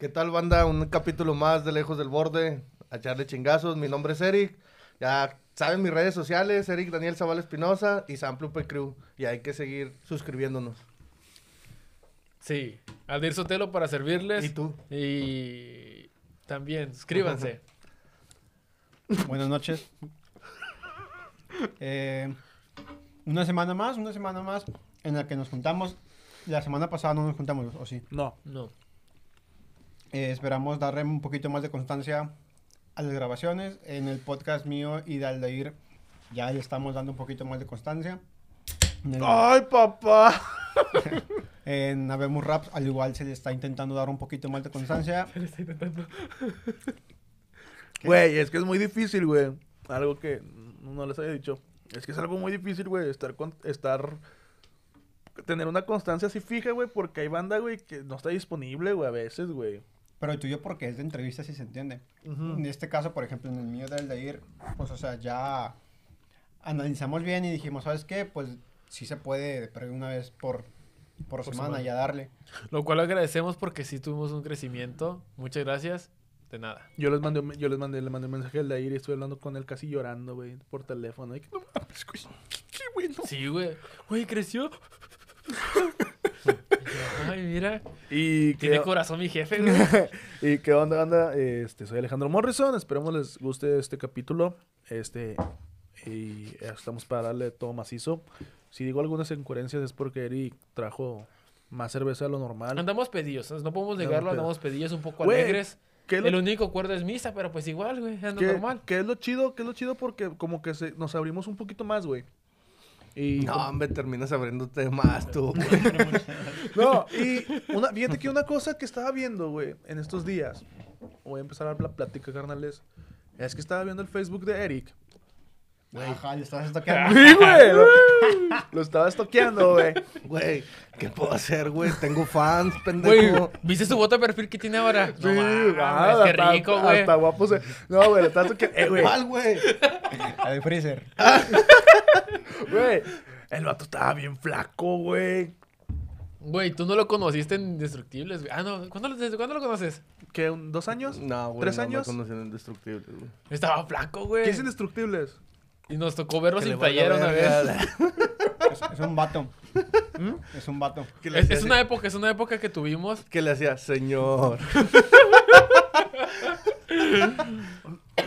¿Qué tal, banda? Un capítulo más de Lejos del Borde. A echarle chingazos. Mi nombre es Eric. Ya saben mis redes sociales, Eric Daniel Zaval Espinosa y Samplupe Crew. Y hay que seguir suscribiéndonos. Sí, Aldir Sotelo para servirles. ¿Y tú? Y también, suscríbanse. Buenas noches. Eh, una semana más, una semana más en la que nos juntamos. La semana pasada no nos juntamos, ¿o sí? No. No. Eh, esperamos darle un poquito más de constancia a las grabaciones. En el podcast mío y de Aldair ya le estamos dando un poquito más de constancia. El- ¡Ay, papá! en Habemos Raps, al igual se le está intentando dar un poquito más de constancia. Güey, es que es muy difícil, güey. Algo que no les había dicho. Es que es algo muy difícil, güey, estar con, estar tener una constancia así fija, güey, porque hay banda, güey, que no está disponible, güey, a veces, güey. Pero el tuyo porque es de entrevista, si se entiende. En este caso, por ejemplo, en el mío de Aldair, pues, o sea, ya analizamos bien y dijimos, ¿sabes qué? Pues sí se puede, pero una vez por, por, semana, semana. ya darle. Lo cual agradecemos porque sí tuvimos un crecimiento. Muchas gracias. De nada. Yo les mandé, un- yo les mandé, le mandé un mensaje al de ahí y estoy hablando con él casi llorando, güey, por teléfono. Y que no mames, güey. Qué bueno. Sí, güey. Güey, creció. Ay, mira. Y Tiene que, corazón mi jefe, güey. y qué onda, banda. Este, soy Alejandro Morrison. Esperemos les guste este capítulo. Este, y estamos para darle todo macizo. Si digo algunas incoherencias es porque Eric trajo más cerveza de lo normal. Andamos pedillos. No podemos negarlo. Andamos pedillos un poco Güey, alegres. ¿Qué es El único acuerdo es misa, pero pues igual, güey. Ando qué- normal. qué es lo chido? ¿Qué es lo chido? Porque como que se, nos abrimos un poquito más, güey. Y No, hombre, terminas abriéndote más tú. No, y una, fíjate que una cosa que estaba viendo, güey, en estos días, voy a empezar a la plática, carnales, es que estaba viendo el Facebook de Eric. Ajá, toqueando. Sí, güey. Lo, lo estaba estoqueando, güey. Güey, ¿qué puedo hacer, güey? Tengo fans, Güey, pendejo. ¿viste su foto de perfil que tiene ahora? Sí, no mames, ah, qué hasta- rico, güey. Hasta guapo se... No, güey, le estaba toqueando... Eh, güey, ¿Cuál, güey? A de Freezer. güey. El vato estaba bien flaco, güey. Güey, tú no lo conociste en Indestructibles, güey. Ah, no. ¿Cuándo, lo- ¿Desde cuándo lo conoces? ¿Qué, un- dos años? No, güey. ¿Tres no años? Me conocen en Indestructibles, güey. Estaba flaco, güey. ¿Qué es Indestructibles? Y nos tocó verlo Que le sin playera una vez. Es, es un vato. Es un vato. ¿Qué le Es, hacía es así? una época, es una época que tuvimos. ¿Qué le hacía? Señor.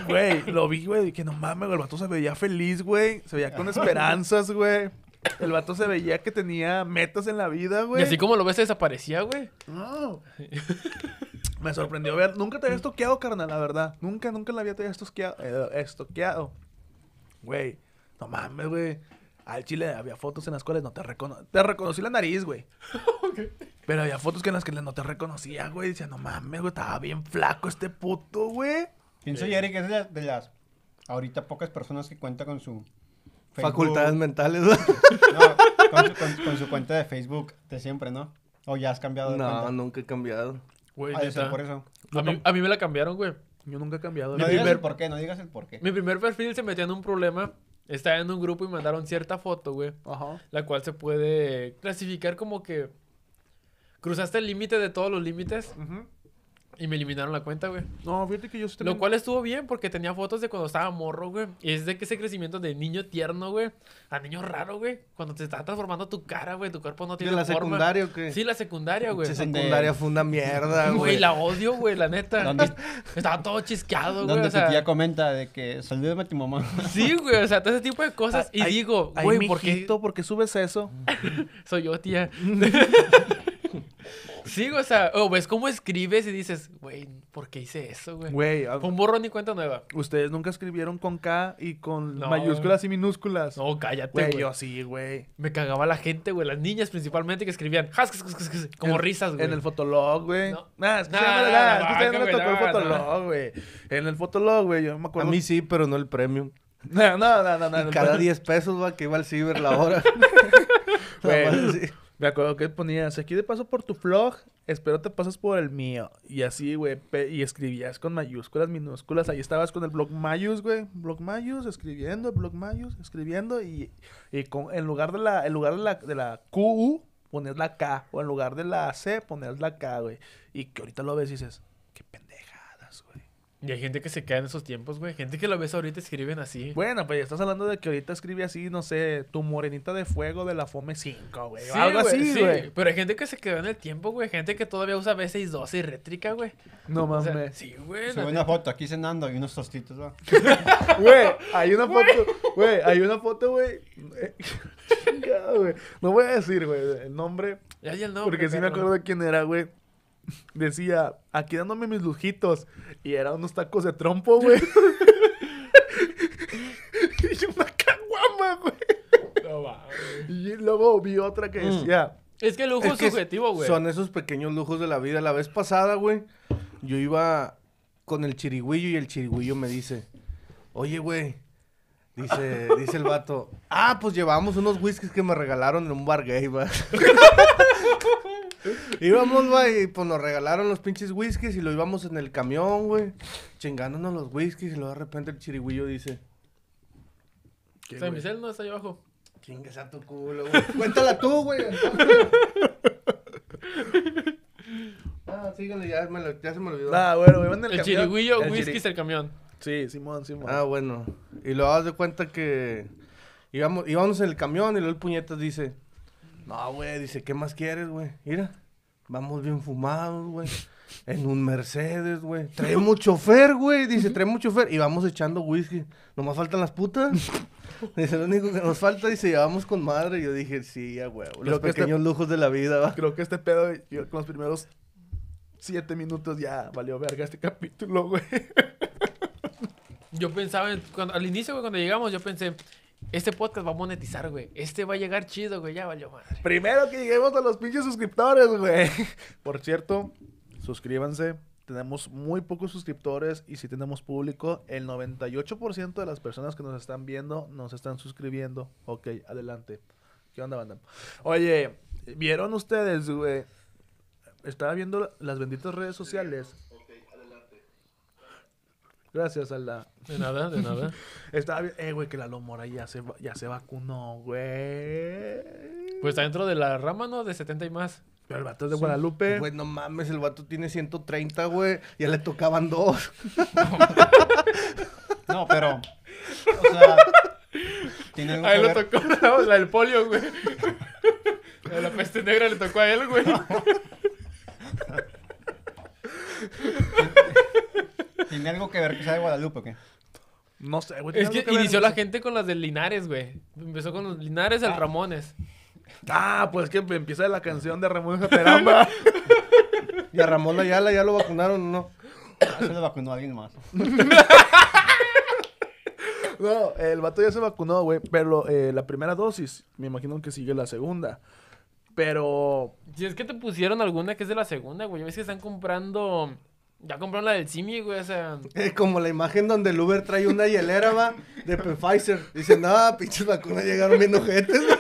Güey, lo vi, güey, que no mames, güey, el vato se veía feliz, güey. Se veía con esperanzas, güey. El vato se veía que tenía metas en la vida, Y güey. así como lo ves, desaparecía, güey. No. Me sorprendió ver. Nunca te había estoqueado, carnal, la verdad. Nunca, nunca la había te había estoqueado. eh, estoqueado. Güey, no mames, güey. Al chile había fotos en las cuales no te reconocí. Te reconocí la nariz, güey. Pero había fotos que en las que no te reconocía, güey. Decía, no mames, güey, estaba bien flaco este puto, güey. Pienso, y Eric es de las, de las ahorita pocas personas que cuenta con su Facebook- Facultades mentales, güey. No, con su, con- con su cuenta de Facebook de siempre, ¿no? O ya has cambiado de No, cuenta. nunca he cambiado. Güey, ser neta. por eso. A mí, a mí me la cambiaron, güey. Yo nunca he cambiado. No güey. digas primer- el por qué, no digas el por qué. Mi primer perfil se metió en un problema. Estaba en un grupo y mandaron cierta foto, güey. Ajá. La cual se puede clasificar como que cruzaste el límite de todos los límites Ujú. Y me eliminaron la cuenta, güey. No, fíjate que yo sí Lo cual estuvo bien porque tenía fotos de cuando estaba morro, güey. Y es de que ese crecimiento de niño tierno, güey, a niño raro, güey. Cuando te está transformando tu cara, güey, tu cuerpo no ¿De tiene la forma. secundaria o qué? Sí, la secundaria, güey. Sí, Donde- secundaria fue una mierda, Güey, güey. la odio, güey, la neta. Donde- Estaba todo chisqueado, güey. Donde O sea, tu tía comenta de que salúdame a tu mamá. sí, güey, o sea, todo ese tipo de cosas. Y Ay, digo, Ay, güey, ¿por qué ¿por qué subes eso? soy yo, tía? sí, güey, o sea, o ves cómo escribes y dices, güey, ¿por qué hice eso, güey? Güey, a- Fue un borrón y cuenta nueva. ustedes nunca escribieron con K y con No. mayúsculas y minúsculas. No, cállate, Güey, güey. yo sí, güey. Me cagaba la gente, güey, las niñas principalmente que escribían como En- risas, güey. En el fotolog, güey. No. Nah, es que Nah, ya no le nah, es que a no güey, tocó el fotolog, güey. En el fotolog, güey, yo me A acuerdo. mí sí, pero no el premium. No, no, no, no. no, Y no, cada no. 10 pesos, va, que iba al ciber la hora. Güey. Me acuerdo que ponías, aquí de paso por tu vlog, espero te pases por el mío. Y así, güey, y escribías con mayúsculas, minúsculas. Ahí estabas con el blog Mayus, güey. Blog Mayus, escribiendo, blog Mayus, escribiendo. Y, y con, en lugar de la, en lugar de la, de la QU, ponías la K. O en lugar de la C, ponías la K, güey. Y que ahorita lo ves y dices, qué pendejadas, güey. Y hay gente que se queda en esos tiempos, güey. Gente que lo ves ahorita escriben así. Bueno, pues ya estás hablando de que ahorita escribe así, no sé, tu morenita de fuego de la Fome 5, güey. Sí, algo güey, así, sí, güey. Pero hay gente que se quedó en el tiempo, güey. Gente que todavía usa B612 y rétrica, güey. No O sea, mames. sí, güey. la Sube una foto aquí cenando y unos tostitos, ¿va? Güey, hay una foto, güey, hay una foto, güey. eh, chingado, güey. No voy a decir, güey, el nombre, Ya, ya el nombre, porque sí me acuerdo de quién era, güey. Decía, aquí dándome mis lujitos. Y eran unos tacos de trompo, güey. y una caguama, güey. No mames. Y luego vi otra que decía, Es que el lujo es, subjetivo, güey. Son esos pequeños lujos de la vida. La vez pasada, güey, yo iba con el chirigüillo y el chirigüillo me dice, oye, güey, dice, dice el vato, ah, pues llevamos unos whiskies que me regalaron en un bar gay, va. íbamos, güey, y pues nos regalaron los pinches whiskies y lo íbamos en el camión, güey, chingándonos los whiskies y luego de repente el chirigüillo dice, ¿qué, San? Michel no está ahí abajo. chingas a tu culo, güey. Cuéntala tú, güey. Ah, síganle, ya, me lo- ya se me olvidó. Ah, bueno, güey, van en el, El camión. chirigüillo, El whisky chiri- es el camión. Sí, Simón, Simón. Ah, bueno. Y luego das de cuenta que íbamos, íbamos en el camión y luego el puñetas dice, no, güey, dice, ¿qué más quieres, güey? Mira, vamos bien fumados, güey. En un Mercedes, güey. Traemos chofer, güey. Dice, traemos chofer. Y vamos echando whisky. Nomás faltan las putas. Dice, lo único que nos falta, dice, llevamos con madre. Y yo dije, sí, ya, güey. Los Creo que este- pequeños lujos de la vida, va. Creo que este pedo, yo con los primeros siete minutos ya valió verga este capítulo, güey. Yo pensaba, en- cuando, al inicio, güey, cuando llegamos, yo pensé, este podcast va a monetizar, güey. Este va a llegar chido, güey. Ya valió madre. Primero que lleguemos a los pinches suscriptores, güey. Por cierto, suscríbanse. Tenemos muy pocos suscriptores y si tenemos público, el 98% de las personas que nos están viendo nos están suscribiendo. Ok, adelante. ¿Qué onda, banda? Oye, ¿vieron ustedes, güey? Estaba viendo las benditas redes sociales. Gracias, Alda. De nada, de nada. Estaba bien, eh, güey, que la Lomora ya se, va- ya se vacunó, güey. Pues está dentro de la rama, ¿no? De 70 y más. Pero el vato es de Guadalupe. Güey, no mames, el vato tiene 130, güey. Ya le tocaban dos. No, pero. O sea. Tiene algo A él que ver. tocó la, la del polio, güey. La de la peste negra le tocó a él, güey. Tiene algo que ver que sea de Guadalupe, ¿o qué? No sé, güey. Es que inició la gente con las del Linares, güey. Empezó con los Linares, el Ramones. Ah, pues que empieza la canción de Ramón Jateramba. Y a Ramón Ayala ya lo vacunaron, ¿o ¿no? Ah, Se lo vacunó a alguien más. no, el vato ya se vacunó, güey. Pero eh, la primera dosis, me imagino que sigue la segunda. Pero. Si es que te pusieron alguna que es de la segunda, güey. Ya ves que están comprando. Ya compraron la del Simi, güey. O sea. Eh, como la imagen donde el Uber trae una hielera, va, de Pfizer. Dice, no, pinches vacunas llegaron bien ojetes.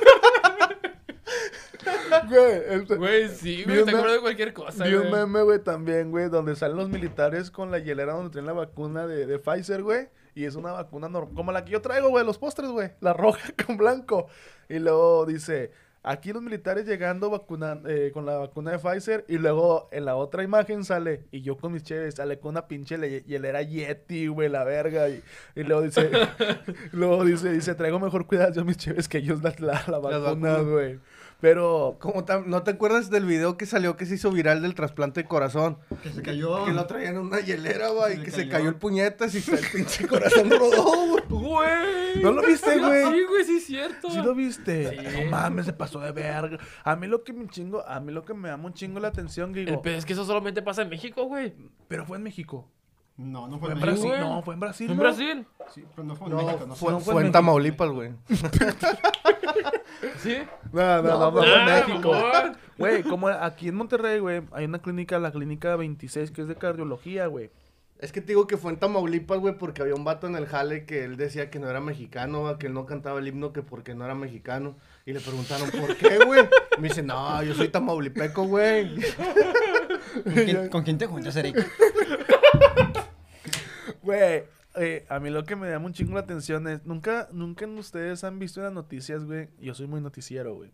Güey, el- Güey, sí, güey. un Te acuerdas de cualquier cosa, Vi un güey. meme, güey, también, güey, donde salen los militares con la hielera donde traen la vacuna de, de Pfizer, güey. Y es una vacuna normal, como la que yo traigo, güey, los postres, güey. La roja con blanco. Y luego dice, aquí los militares llegando vacuna, eh, con la vacuna de Pfizer. Y luego en la otra imagen sale, y yo con mis chéves, sale con una pinche le- hielera Yeti, güey, la verga. Y, y luego dice, luego dice, dice, traigo mejor cuidado yo mis chéves que ellos la, la, la vacuna, güey. Pero... Como tam- ¿No te acuerdas del video que salió que se hizo viral del trasplante de corazón? Que se cayó. Que lo traían en una hielera, Se y que se cayó. cayó el puñetas y se- el pinche corazón rodó, güey. Güey. ¿No lo viste, güey? Sí, güey, sí es cierto. ¿Sí lo viste? Sí. No mames, se pasó de verga. A mí lo que me chingo, a mí lo que me llama un chingo la atención, El digo, pedo es que eso solamente pasa en México, güey. pero fue en México. No, no Fue fue en en Brasil. Güey. No, fue en Brasil. En ¿no? Brasil. Sí, pero no fue en No, México. No fue, no fue fue en. Tamaulipas, güey. ¿Sí? No, no, no, No, no, fue en México. Güey, como aquí en Monterrey, güey, hay una clínica, la clínica 26, que es de cardiología, güey. Es que te digo que fue en Tamaulipas, güey, porque había un vato en el jale que él decía que no era mexicano, que él no cantaba el himno, que porque no era mexicano. Y le preguntaron, ¿por qué, güey? Me dice, no, yo soy tamaulipeco, güey. ¿Con quién, con quién te juntas, Eric? Güey, eh, a mí lo que me llama un chingo la atención es, nunca, nunca ustedes han visto en las noticias, güey, yo soy muy noticiero, güey.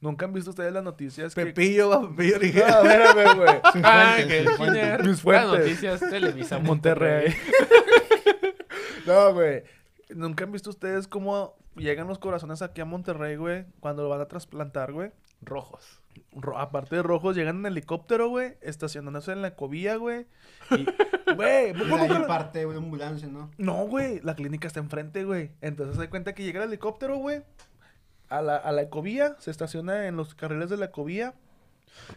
¿Nunca han visto ustedes las noticias que... Pepillo, va, Pepillo No, Origel. espérame, güey. Ah, fuentes, que sus fuentes. Kiner. Mis Las noticias Televisa Monterrey. no, güey. ¿Nunca han visto ustedes cómo llegan los corazones aquí a Monterrey, güey? Cuando lo van a trasplantar, güey. Rojos. Ro- aparte de rojos, llegan en helicóptero, güey. Estacionándose en la cobilla, güey. Y, güey, Y ¿cómo de ahí que la- parte una ambulancia, ¿no? No, güey, la clínica está enfrente, güey. Entonces se da cuenta que llega el helicóptero, güey. A la, a la ecovía, se estaciona en los carriles de la ecovía.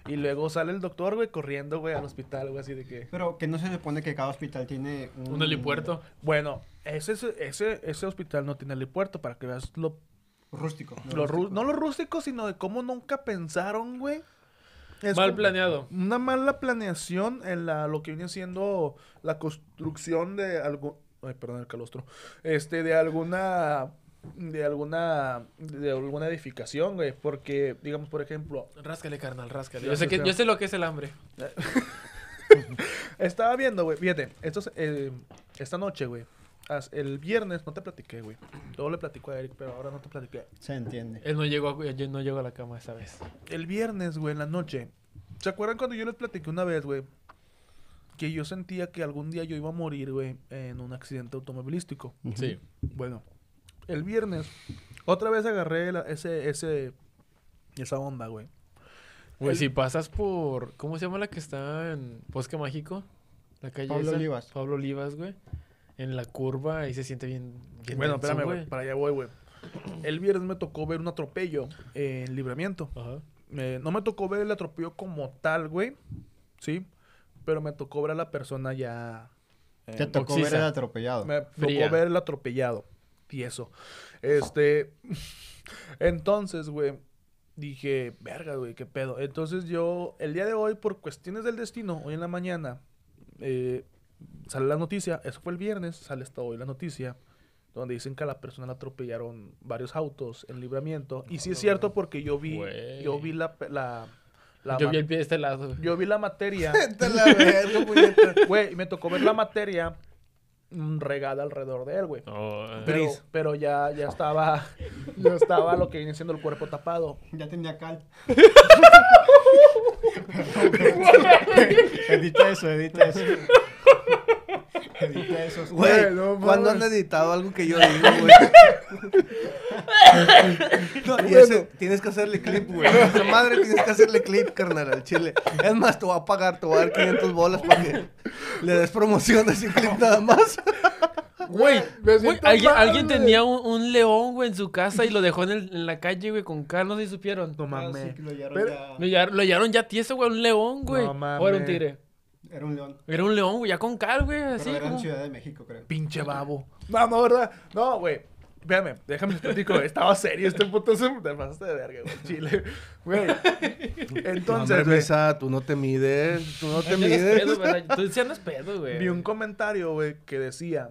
Y luego sale el doctor, güey, corriendo, güey, al hospital, güey, así de que... Pero que no se supone que cada hospital tiene un... Un helipuerto. Bueno, ese, ese, ese hospital no tiene helipuerto para que veas lo, Rústico. lo no lo rústico, sino de cómo nunca pensaron, güey. Es Mal planeado. Una mala planeación en la, lo que viene siendo la construcción de algún... Ay, perdón, el calostro. Este, de alguna... De alguna... De alguna edificación, güey. Porque, digamos, por ejemplo... Ráscale, carnal, ráscale. Sé, que, yo sé lo que es el hambre. Estaba viendo, güey. Fíjate, esto es, eh, esta noche, güey. El viernes no te platiqué, güey. Todo le platico a Eric, pero ahora no te platiqué. Se entiende. Él no llegó a, yo no llegó a la cama esa vez. El viernes, güey, en la noche. ¿Se acuerdan cuando yo les platiqué una vez, güey? Que yo sentía que algún día yo iba a morir, güey, en un accidente automovilístico. Sí. Bueno, el viernes, otra vez agarré la- ese, ese, esa onda, güey. Güey, El- si pasas por. ¿Cómo se llama la que está en Bosque Mágico? La calle Pablo esa. Olivas. Pablo Olivas, güey. En la curva ahí se siente bien. bien Bueno, denso, espérame, güey, para allá voy, güey. El viernes me tocó ver un atropello en libramiento. Ajá. Eh, no me tocó ver el atropello como tal, güey. Sí. Pero me tocó ver a la persona ya. eh, Te tocó ver el atropellado. Me Fría. tocó ver el atropellado. Tieso. Este. Entonces, güey. Dije, verga, güey, qué pedo. Entonces yo, el día de hoy, por cuestiones del destino, hoy en la mañana, eh, sale la noticia. Eso fue el viernes, sale hasta hoy la noticia. Donde dicen que a la persona le atropellaron varios autos en libramiento. Y sí es cierto porque yo vi, Güey. yo vi la, la, la Yo vi el pie de este lado. yo vi la materia. La. Güey, y me tocó ver la materia mm, regada alrededor de él, güey. Oh, eh. Pero, pero ya, ya estaba, ya estaba lo que viene siendo el cuerpo tapado. Ya tenía cal. edita eso, edita eso. Edita eso. Güey, Güey, no ¿cuándo mames. han editado algo que yo digo, güey? No, y ese, tienes que hacerle clip, güey. A esa madre tienes que hacerle clip, carnal, al chile. Es más, te voy a pagar, te voy a dar 500 bolas para que le des promoción de ese clip nada más. Güey, alguien, tenía un, un león, güey, en su casa y lo dejó en, el- en la calle, güey, con sé si supieron. No Ah, sí, mames. lo hallaron Pero- ya- Lo hallaron, ya tieso, güey, un león, güey. No o era un mames. tigre. Era un león. Era un león, güey, ya con cal, güey, Pero así era en. Ciudad de México, creo. Pinche babo. No, no, ¿verdad? No, güey. Espérame, déjame güey. Estaba serio este puto. se- Te pasaste de verga, güey. Chile. Güey. Entonces, güey, Misa, tú no te mides, tú no te mides. pedo, ¿verdad? Tú sí andas pedo, güey. vi un comentario, güey, que decía.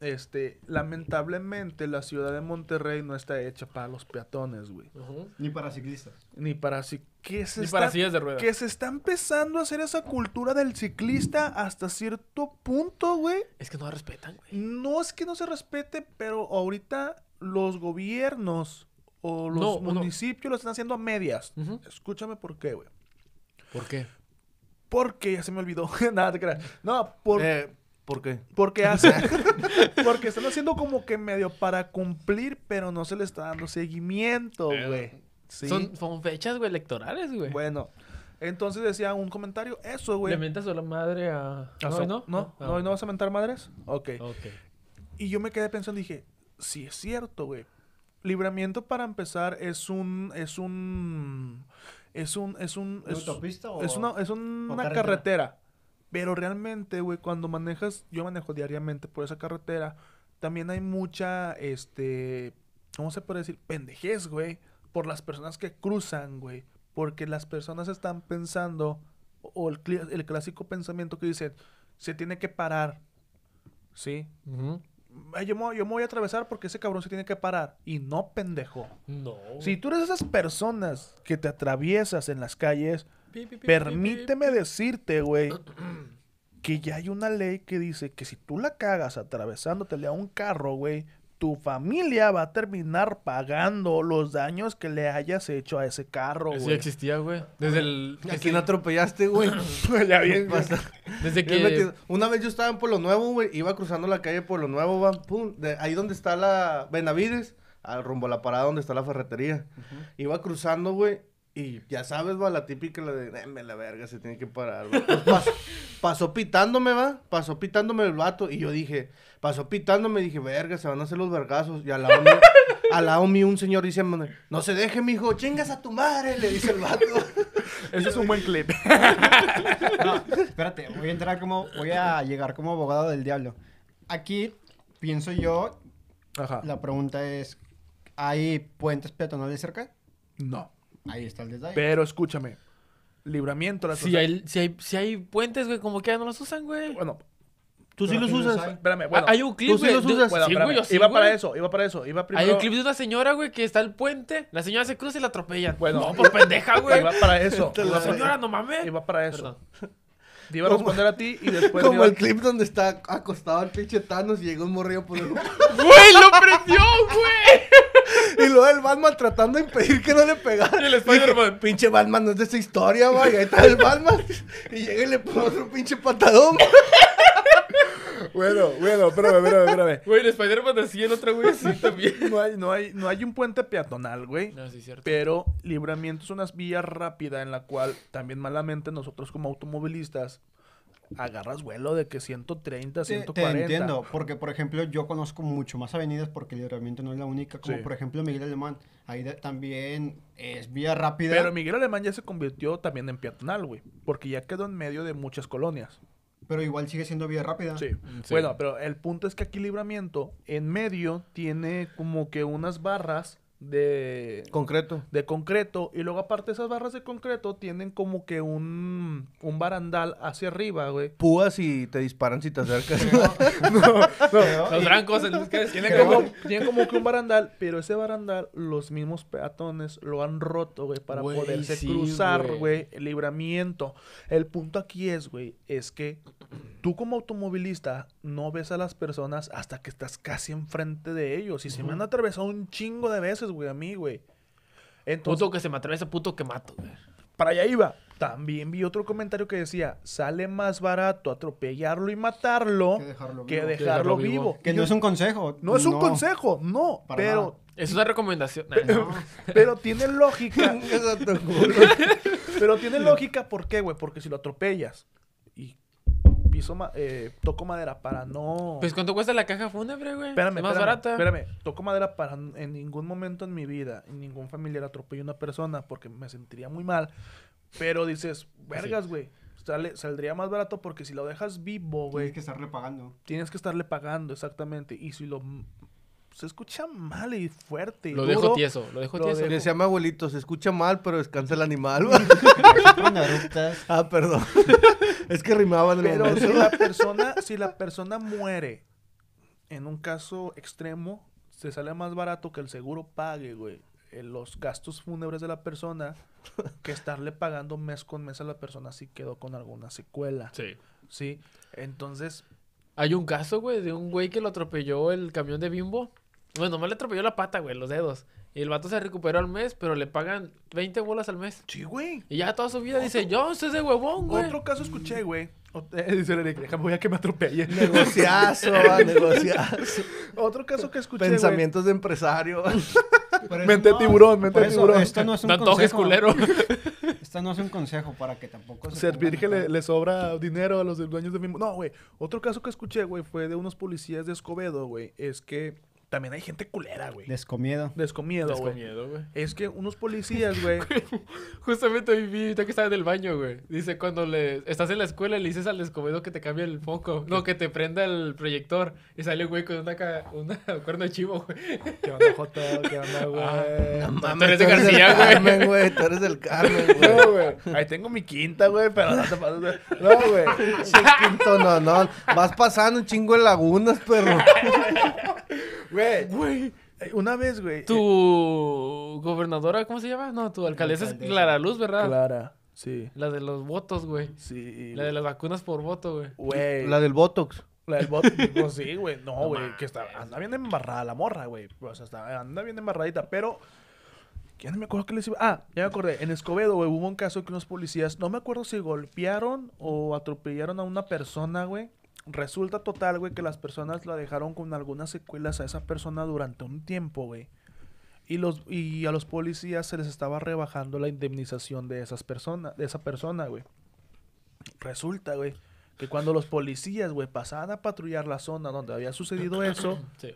Este, lamentablemente la ciudad de Monterrey no está hecha para los peatones, güey. Ni para ciclistas. Ni para si ¿qué se Ni está- para sillas de ruedas. que se está empezando a hacer esa cultura del ciclista hasta cierto punto, güey. Es que no la respetan, güey. No es que no se respete, pero ahorita los gobiernos o los No, municipios lo están haciendo a medias. Escúchame por qué, güey. ¿Por qué? Porque ya se me olvidó. Nada, te creas. No, por, Eh, ¿Por qué? porque hacen. porque están haciendo como que medio para cumplir, pero no se le está dando seguimiento, güey. Sí. Son, son fechas, güey, electorales, güey. Bueno, entonces decía un comentario, eso, güey. ¿Le mentas a la madre a... Ah, No, so- ¿no? ¿No? Ah, ¿No, ¿No vas a mentar madres? Ok. Ok. Y yo me quedé pensando y dije, sí es cierto, güey. Libramiento para empezar es un es un es un es un ¿Una es, o- es una es un- una carretera? carretera. Pero realmente, güey, cuando manejas, yo manejo diariamente por esa carretera, también hay mucha este ¿cómo se puede decir? pendejez, güey, por las personas que cruzan, güey, porque las personas están pensando o el, el clásico pensamiento que dicen, se tiene que parar. ¿Sí? Yo me, yo me voy a atravesar porque ese cabrón se tiene que parar. Y no, pendejo. No. Si tú eres esas personas que te atraviesas en las calles, permíteme decirte, güey, que ya hay una ley que dice que si tú la cagas atravesándotele a un carro, güey, tu familia va a terminar pagando los daños que le hayas hecho a ese carro, güey. existía, güey. Desde el... ¿A quién atropellaste, güey? ya bien. Basta. Desde que... Una vez yo estaba en Pueblo Nuevo, güey. Iba cruzando la calle Pueblo Nuevo, va. Pum. de ahí donde está la Benavides. Al rumbo a la parada donde está la ferretería. Iba cruzando, güey. Y ya sabes, va, la típica, la de, "Deme la verga, se tiene que parar, güey". Pues pas- pasó pitándome, va. Pasó pitándome el vato. Y yo dije, pasó pitándome. Dije, verga, se van a hacer los vergazos. Y al lado mío, al lado mío un señor dice, no se deje, mijo, chingas a tu madre, le dice el vato. Ese es un buen clip. No, espérate, voy a entrar como, voy a llegar como abogado del diablo. Aquí, pienso yo, Ajá. la pregunta es, ¿hay puentes peatonales cerca? No. Ahí está el detalle. Pero escúchame. Libramiento, las Si hay, si, hay, si hay puentes, güey, como que ya no los usan, güey. Bueno, ¿Tú sí los usas? hay. espérame, bueno. Ah, hay un clip, ¿tú sí los de- usas? Bueno, sí, espérame, güey, yo sí, iba güey. para eso, iba para eso, iba primero. Hay un clip de una señora, güey, que está el puente. La señora se cruza y la atropellan. Bueno. no, por pendeja, güey. Iba para eso. La- Señora, no mames. iba para eso. Perdón. Te iba a responder a ti y después. Como iba- el clip donde está acostado el pinche Thanos y llega un morrillo por el... ¡Güey, lo prendió, güey! Y luego el Batman tratando de impedir que no le pegara. Y el Spider-Man. Pinche Batman no es de esa historia, güey. Ahí está el Batman. Y llega y le pone otro pinche patadón. Bueno, bueno, espérame, espérame, espérame. Güey, el Spider-Man así, el otro güey así también. No hay, no, hay, no hay un puente peatonal, güey. No, sí, cierto. Pero libramiento es una vía rápida en la cual también malamente nosotros como automovilistas agarras vuelo de que 130, Te, 140. te entiendo, porque por ejemplo yo conozco mucho más avenidas porque el libramiento no es la única, como Sí. por ejemplo Miguel Alemán, ahí de- también es vía rápida. Pero Miguel Alemán ya se convirtió también en peatonal, güey. Porque ya quedó en medio de muchas colonias. pero igual sigue siendo vía rápida. Sí. Sí. Bueno, pero el punto es que aquí libramiento en medio tiene como que unas barras de Concreto. de concreto y luego aparte esas barras de concreto tienen como que un un barandal hacia arriba, güey. Púas y te disparan si te acercas. Pero- Los brancos, el que Tiene Creo- como, tiene como que un barandal, pero ese barandal los mismos peatones lo han roto, güey, para Güey, poderse sí, cruzar, güey. güey, el libramiento. El punto aquí es, güey, es que tú como automovilista no ves a las personas hasta que estás casi enfrente de ellos. Y se me han atravesado un chingo de veces, güey, a mí, güey. Entonces, Puto que se me atraviesa, puto que mato, güey. para allá iba. También vi otro comentario que decía, sale más barato atropellarlo y matarlo Que dejarlo que vivo. dejarlo, dejarlo vivo. vivo. Que no es un consejo. No es un consejo, no, Para pero nada. Es una recomendación. No. Pero tiene lógica. Pero tiene lógica, ¿por qué, güey? Porque si lo atropellas piso ma- eh, toco madera para no. Pues, ¿cuánto cuesta la caja fúnebre, güey? espérame, Es más espérame, barata. Espérame, toco madera para en ningún momento en mi vida, en ningún familiar atropello a una persona porque me sentiría muy mal. Pero dices, vergas, güey. Sale, saldría más barato porque si lo dejas vivo, güey, Tienes que estarle pagando. tienes que estarle pagando, exactamente. Y si lo. Se escucha mal y fuerte. y Lo duro, dejo tieso, lo dejo lo tieso. dejo- Decía mi abuelito, se escucha mal, pero descansa el animal. ah, perdón. es que rimaban Pero si la persona, si la persona muere en un caso extremo, se sale más barato que el seguro pague, güey, eh, los gastos fúnebres de la persona que estarle pagando mes con mes a la persona si quedó con alguna secuela. Sí. Sí. Entonces, Hay un caso, güey, de un güey que lo atropelló el camión de Bimbo. Bueno, nomás le atropelló la pata, güey, los dedos. Y el vato se recuperó al mes, pero le pagan 20 bolas al mes. sí, güey. Y ya toda su vida dice, yo, usted es de huevón, güey. Otro caso escuché, güey. Eh, Dice el Eric, déjame, voy a que me atropelle. Negociazo, va, negociazo. Otro caso que escuché, güey. Pensamientos de empresario. Mente no- tiburón, mente eso tiburón. Esto no es un consejo. culero. Esto no es un consejo para que tampoco se Servir que le, le sobra dinero a los dueños de mismo. No, güey. Otro caso que escuché, güey, fue de unos policías de Escobedo, güey. Es que también hay gente culera, güey. Descomiedo. Descomiedo, güey. miedo, güey. Es que unos policías, güey. Justamente hoy vi ahorita que estaba en el baño, güey. Dice, cuando le estás en la escuela y le dices al escobedo que te cambie el foco. No, que te prenda el proyector. Y sale un güey con una, ca- una cuerno de chivo, güey. ¿Qué onda, Joto? ¿Qué onda, güey? Ah, Mames, tú eres de García, güey. Carmen, güey. Tú eres del Carmen, güey. No, güey. Ahí tengo mi quinta, güey, pero no te pases de- No, güey. Ese quinto, no, no. Vas pasando un chingo de lagunas, perro. Güey. Güey. eh, Una vez, güey. eh, Tu gobernadora, ¿cómo se llama? No, tu alcaldesa es. Clara Luz, ¿verdad? Clara. Sí. La de los votos, güey. Sí. La de las vacunas por voto, güey. Güey. La del Botox. La del bot, pues sí, güey. No, güey, que está, anda bien embarrada la morra, güey. O sea, está, anda bien embarradita, pero... Ya no me acuerdo qué les iba... Ah, ya me acordé. En Escobedo, güey, hubo un caso que unos policías... No me acuerdo si golpearon o atropellaron a una persona, güey. Resulta total, güey, que las personas la dejaron con algunas secuelas a esa persona durante un tiempo, güey. Y, los, y a los policías se les estaba rebajando la indemnización de esas personas, de esa persona, güey. Resulta, güey, que cuando los policías, güey, pasaban a patrullar la zona donde había sucedido eso, Sí.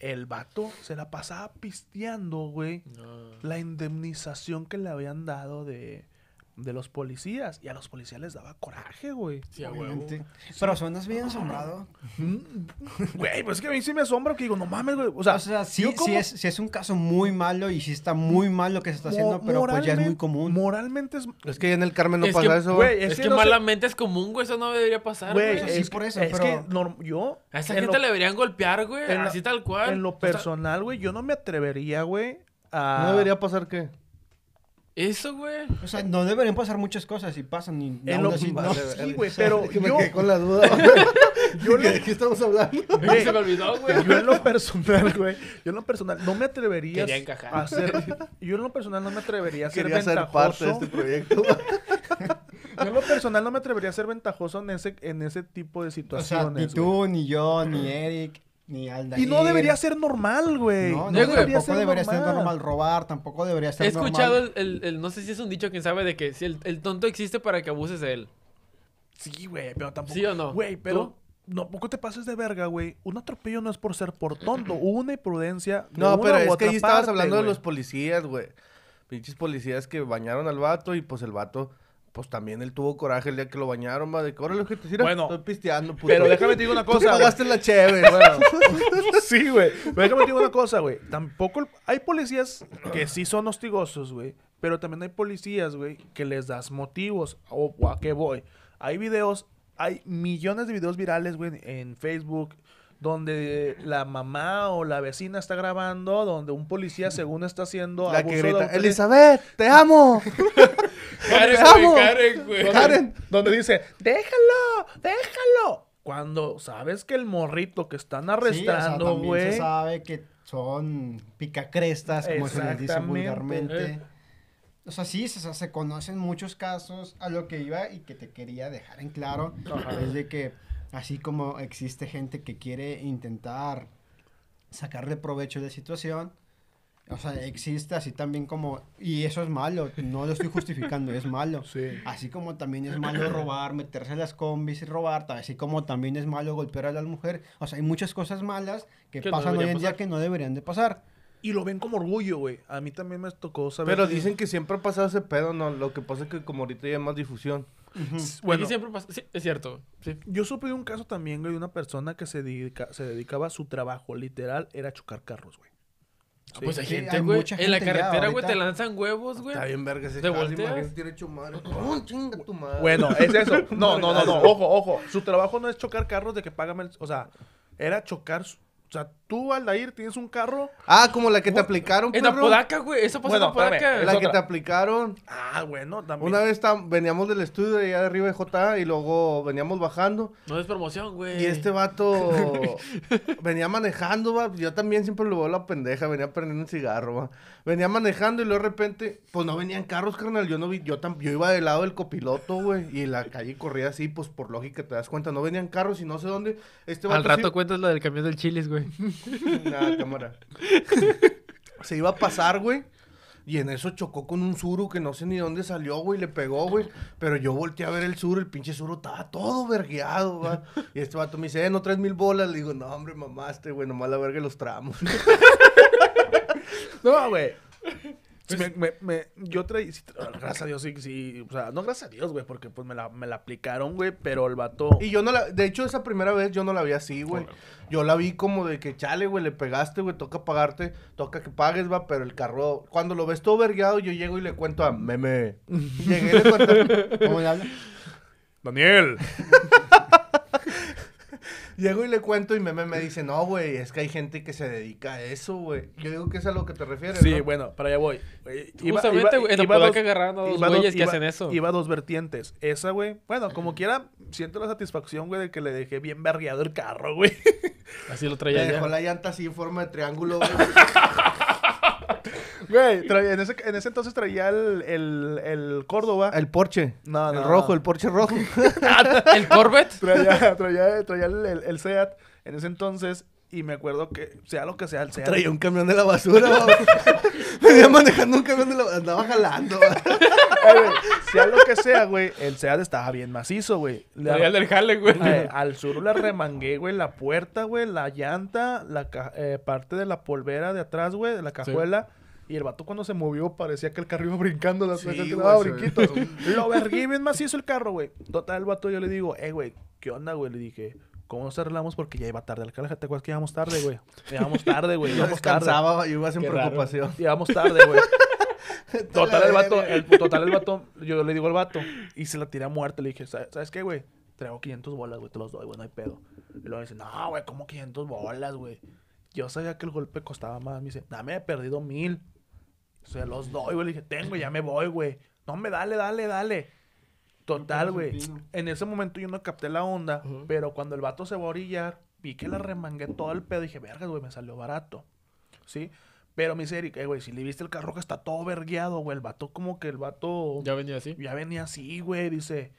el vato se la pasaba pisteando, güey, No. la indemnización que le habían dado de, de los policías. Y a los policías les daba coraje, güey. Sí. Obviamente. Pero suenas bien asombrado. Mm, Güey, pues es que a mí sí me asombra que digo, no mames, güey. O sea, O sea, sí, yo sí, como- es, sí es un caso muy malo y sí está muy mal lo que se está haciendo, pero pues ya es muy común. Moralmente es... Es que ya en el Carmen no Es pasa que, eso, güey. Es, Es que, que no sé- malamente es común, güey. Eso no debería pasar, Güey, güey. sí, es, por eso, es pero- que yo... A esa en gente lo- le deberían golpear, güey. la- Así tal cual. En lo personal, güey, yo no me atrevería, güey, a... No debería pasar qué. Eso, güey. O sea, no deberían pasar muchas cosas y pasan y En lo- así, no. sí, güey, pero que me yo- quedé con la duda. Yo ¿De lo- qué estamos hablando? Güey, Se me olvidó, güey. Yo en lo personal, güey, yo en lo personal no me atrevería Quería encajar. a ser... Yo en lo personal no me atrevería a ser Quería ser ventajoso. parte de este proyecto. Yo en lo personal no me atrevería a ser ventajoso en ese, en ese tipo de O sea, situaciones, ni güey. tú, ni yo, ni Eric, ni Aldair. Y no debería ser normal, güey. No, No, no, güey, tampoco debería ser normal robar, tampoco debería ser He escuchado normal. el, el, el- No sé si es un dicho, quién sabe, de que si el, el tonto existe para que abuses de él. Sí, güey, pero tampoco. ¿Sí o no? Güey, pero. No, poco te pases de verga, güey. Un atropello no es por ser por tonto. Hubo una imprudencia. de No, una pero u es que ahí estabas parte, hablando de los policías, güey. Pinches policías que bañaron al vato y pues el vato, pues también él tuvo coraje el día que lo bañaron, va de que órale, que te tira. Bueno, estoy pisteando, puto. Pero déjame te digo una Tú cosa. güey. pagaste la chévere. Sí, güey. Pero déjame te digo una cosa, güey. Tampoco. el- Hay policías que sí son hostigosos, güey. Pero también hay policías, güey, que les das motivos. O o a qué voy. Hay videos. Hay millones de videos virales, güey, en Facebook. Donde la mamá o la vecina está grabando. Donde un policía, según está haciendo. La abuso que de grita. Elizabeth, te amo. Karen, amo! Karen, güey. Donde, Karen. donde dice, déjalo, déjalo. Cuando sabes que el morrito que están Sí, o sea, arrestando, también güey. se sabe que son picacrestas, como se les dice vulgarmente. Eh. O sea, sí, se, se conocen muchos casos a lo que iba y que te quería dejar en claro. Es de que así como existe gente que quiere intentar sacarle provecho de la situación, o sea, existe así también como, y eso es malo, no lo estoy justificando, es malo. Sí. Así como también es malo robar, meterse en las combis y robar, así como también es malo golpear a las mujeres. O sea, hay muchas cosas malas que, Que no pasan hoy deberían en día que no deberían de pasar. Y lo ven como orgullo, güey. A mí también me tocó saber. Pero que- dicen que siempre ha pasado ese pedo, ¿no? Lo que pasa es que como ahorita ya hay más difusión. Bueno, Aquí siempre pasa. Sí, es cierto. Sí. yo supe de un caso también, güey, de una persona que se, dedica, se dedicaba a su trabajo, literal, era chocar carros, güey. Ah, pues hay gente, güey. En la carretera, güey, te lanzan huevos, güey. Está bien verga ese ¿Te volteas? hecho madre. ¡Pum! chinga tu madre. Bueno, es eso. No, no, no, no. Ojo, ojo. Su trabajo no es chocar carros de que págame el... O sea, era chocar... O sea, tú, Aldair, tienes un carro... Ah, como la que te aplicaron, En perro. Apodaca, güey. Eso pasa Bueno, en Apodaca. espérame, La Es que otra. te aplicaron. Ah, bueno, también. Una vez tam- veníamos del estudio de allá de arriba de JA y luego veníamos bajando. No es promoción, güey. Y este vato venía manejando, va. Yo también siempre lo veo la pendeja, venía prendiendo un cigarro, va. Venía manejando y luego de repente, pues no venían carros, carnal. Yo no vi, yo, tam- yo iba del lado del copiloto, güey. Y la calle corría así, pues por lógica te das cuenta. No venían carros y no sé dónde. Este Al vato rato sí- cuentas lo del camión del chilis, güey. Nada, cámara. Se iba a pasar, güey. Y en eso chocó con un suru que no sé ni dónde salió, güey. Le pegó, güey. Pero yo volteé a ver el suru. El pinche suru estaba todo vergueado, va. Y este vato me dice, eh, no traes mil bolas. Le digo, no, hombre, mamaste, güey. Nomás la verga los tramos. No, güey. Sí, me, me, me- yo traí, sí, gracias a Dios, sí, sí, o sea, no gracias a Dios, güey, porque pues me la, me la aplicaron, güey, pero el vato... Y yo no la... De hecho, esa primera vez yo no la vi así, güey. Yo la vi como de que, chale, güey, le pegaste, güey. Toca pagarte. Toca que pagues, va. Pero el carro... Cuando lo ves todo vergueado, yo llego y le cuento a Meme. Llegué y le cuento... ¿Cómo le habla? Daniel. Llego y le cuento y Meme me dice, no, güey, es que hay gente que se dedica a eso, güey. Yo digo que es a lo que te refieres, Sí, ¿no? bueno, para allá voy. Güey, Justamente, güey, en iba agarraron a dos iba güeyes que iba- hacen eso. Iba dos vertientes. Esa, güey, bueno, como quiera, siento la satisfacción, güey, de que le dejé bien vergueado el carro, güey. Así lo Le traía dejó ya. la llanta así en forma de triángulo, güey. Güey, traía- en, ese, en ese entonces traía el, el, el Córdoba. El Porsche. No, El no, rojo, no. el Porsche rojo. ¿El Corvette? Traía, traía, traía el, el, el Seat en ese entonces. Y me acuerdo que, sea lo que sea, el Seat. Traía un camión de la basura, güey. Venía manejando un camión de la basura. Andaba jalando, sea lo que sea, güey, el Seat estaba bien macizo, güey. Le- Traía el del jale, güey. Al sur le remangué, güey, la puerta, güey, la llanta, la ca- eh, parte de la polvera de atrás, güey, de la cajuela. Y el vato cuando se movió parecía que el carro iba brincando, las Sí, güey, daba brinquitos. Lo vergué bien macizo el carro, güey. Total, el vato yo le digo, eh, güey, ¿qué onda, güey? Le dije, ¿cómo nos arreglamos? Porque ya iba tarde. El carro, ¿te acuerdas que íbamos tarde, güey? Íbamos tarde, güey, Yo íbamos tarde. yo iba sin Qué raro. preocupación. Íbamos tarde, güey. Total, el vato, el, total, el vato, yo le digo al vato, y se la tiré a muerte. Le dije, ¿sabes, ¿sabes qué, güey? Traigo 500 bolas, güey, te los doy, güey, no hay pedo. Y luego dice, no, güey, ¿cómo 500 bolas, güey? Yo sabía que el golpe costaba más. Me dice, dame, he perdido mil. Se los doy, güey. Le dije, tengo, ya me voy, güey. No, me dale, dale, dale. Total, güey. En ese momento yo no capté la onda, pero cuando el vato se va a orillar, vi que le remangué todo el pedo y dije, vergas, güey, me salió barato. ¿Sí? Pero me dice Eric, eh, güey, si le viste el carro que está todo vergueado, güey, el vato como que el vato Ya venía así. ya venía así, güey, dice.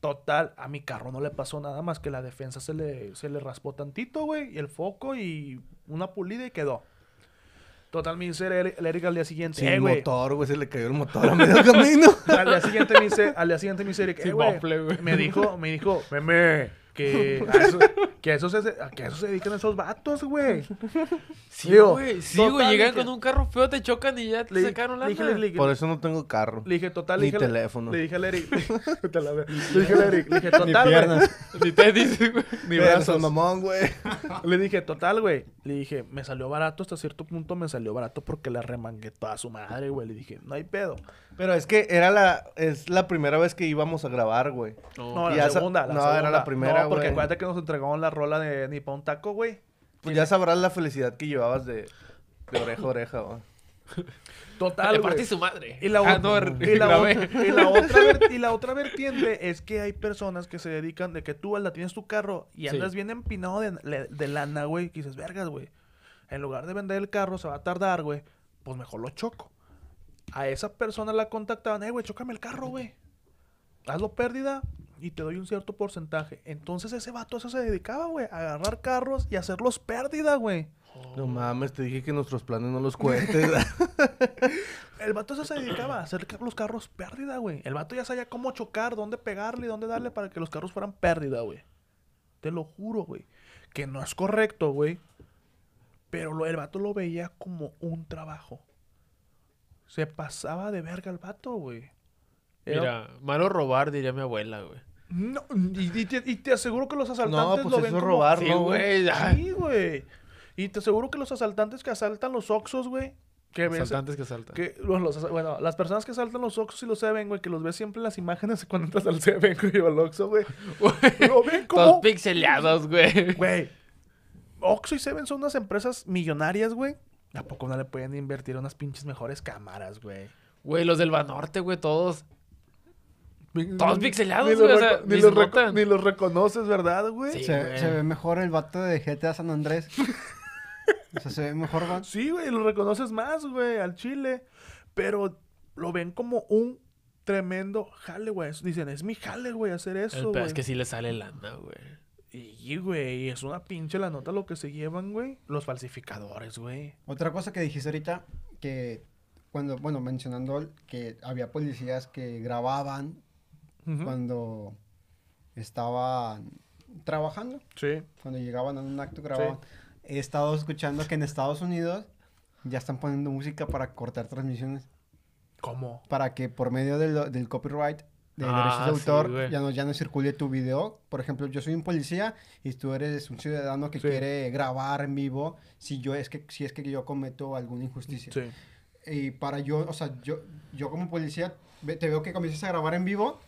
Total, a mi carro no le pasó nada más que la defensa se le, se le raspó tantito, güey, y el foco y una pulida y quedó. Total, me dice el Eric, al día siguiente, Sin eh, güey. motor, güey, se le cayó el motor a medio camino. Al día siguiente me dice, al día siguiente me dice Eric, eh, güey. me dijo, me dijo, meme, que a eso, que a eso se, a que a eso se dedican esos vatos, güey. Sí, güey. Sí, güey. Llegan dije- con un carro feo, te chocan y ya te Le, sacaron la le dije, le, le- Por eso no tengo carro. le dije, total, le Ni dije, le- teléfono. Le dije al Eric, la le dije al Eric, le dije, Ni total, güey. piernas. Ni te dice, güey. Ni brazos. mamón, güey. Le dije, total, güey. Le dije, me salió barato hasta cierto punto, me salió barato porque le remangué toda su madre, güey. Le dije, no hay pedo. Pero es que era la, es la primera vez que íbamos a grabar, güey. No, Y la segunda, la no, era la primera, No, porque güey. acuérdate que nos entregamos la rola de Ni pa' un taco, güey. Pues ya sabrás la felicidad que llevabas de, de oreja a oreja, güey. Total, Le su madre. Y la, Ah, no, y, la y la otra y la otra vertiente es que hay personas que se dedican de que tú, Alda, tienes tu carro y Sí. andas bien empinado de lana, güey. Que dices, vergas, güey. En lugar de vender el carro, se va a tardar, güey. Pues mejor lo choco. A esa persona la contactaban, eh, güey, chócame el carro, güey. Hazlo pérdida y te doy un cierto porcentaje. Entonces ese vato a eso se dedicaba, güey. A agarrar carros y hacerlos pérdida, güey. No mames, te dije que nuestros planes no los cuentes. El vato eso se dedicaba a hacer los carros pérdida, güey. El vato ya sabía cómo chocar, dónde pegarle y dónde darle para que los carros fueran pérdida, güey. Te lo juro, güey. Que no es correcto, güey. Pero lo, el vato lo veía como un trabajo. Se pasaba de verga el vato, güey. Era- Mira, malo robar, diría mi abuela, güey. No, y, y te, y te aseguro que los asaltantes pues lo eso ven es como... robar, Sí, ¿no, güey? güey. ay, Sí, güey. Y te aseguro que los asaltantes que asaltan los Oxos, güey. Que ves, Asaltantes que saltan. Que los, los- bueno, las personas que saltan los Oxxos y los Seven, güey, que los ves siempre en las imágenes cuando entras al Seven, güey, o al Oxxo, güey. Lo ven Todos como... pixeleados, güey. Güey, Oxxo y Seven son unas empresas millonarias, güey. ¿A poco no le pueden invertir unas pinches mejores cámaras, güey? Güey, los del Banorte, güey, todos. Todos pixelados, ni los güey, o sea, ni los ni los reconoces, ¿verdad, güey? Sí. Se, güey. se ve mejor el vato de GTA San Andrés. o sea, se ve mejor, va. Sí, güey, lo reconoces más, güey, al chile. Pero lo ven como un tremendo jale, güey. Dicen, es mi jale, güey, hacer El eso, güey. es que sí le sale lana, güey. Y, güey, es una pinche la nota lo que se llevan, güey. Los falsificadores, güey. Otra cosa que dijiste ahorita, que cuando, bueno, mencionando que había policías que grababan Ujú. cuando estaban trabajando, Sí. cuando llegaban a un acto grababan. He estado escuchando que en Estados Unidos ya están poniendo música para cortar transmisiones, ¿Cómo? para que por medio del, del copyright, de Ah, derechos de sí, autor, güey. ya, no, ya no circule tu video. Por ejemplo, yo soy un policía y tú eres un ciudadano que Sí. quiere grabar en vivo si yo es que si es que yo cometo alguna injusticia. Sí. Y para yo, o sea, yo, yo como policía te veo que comienzas a grabar en vivo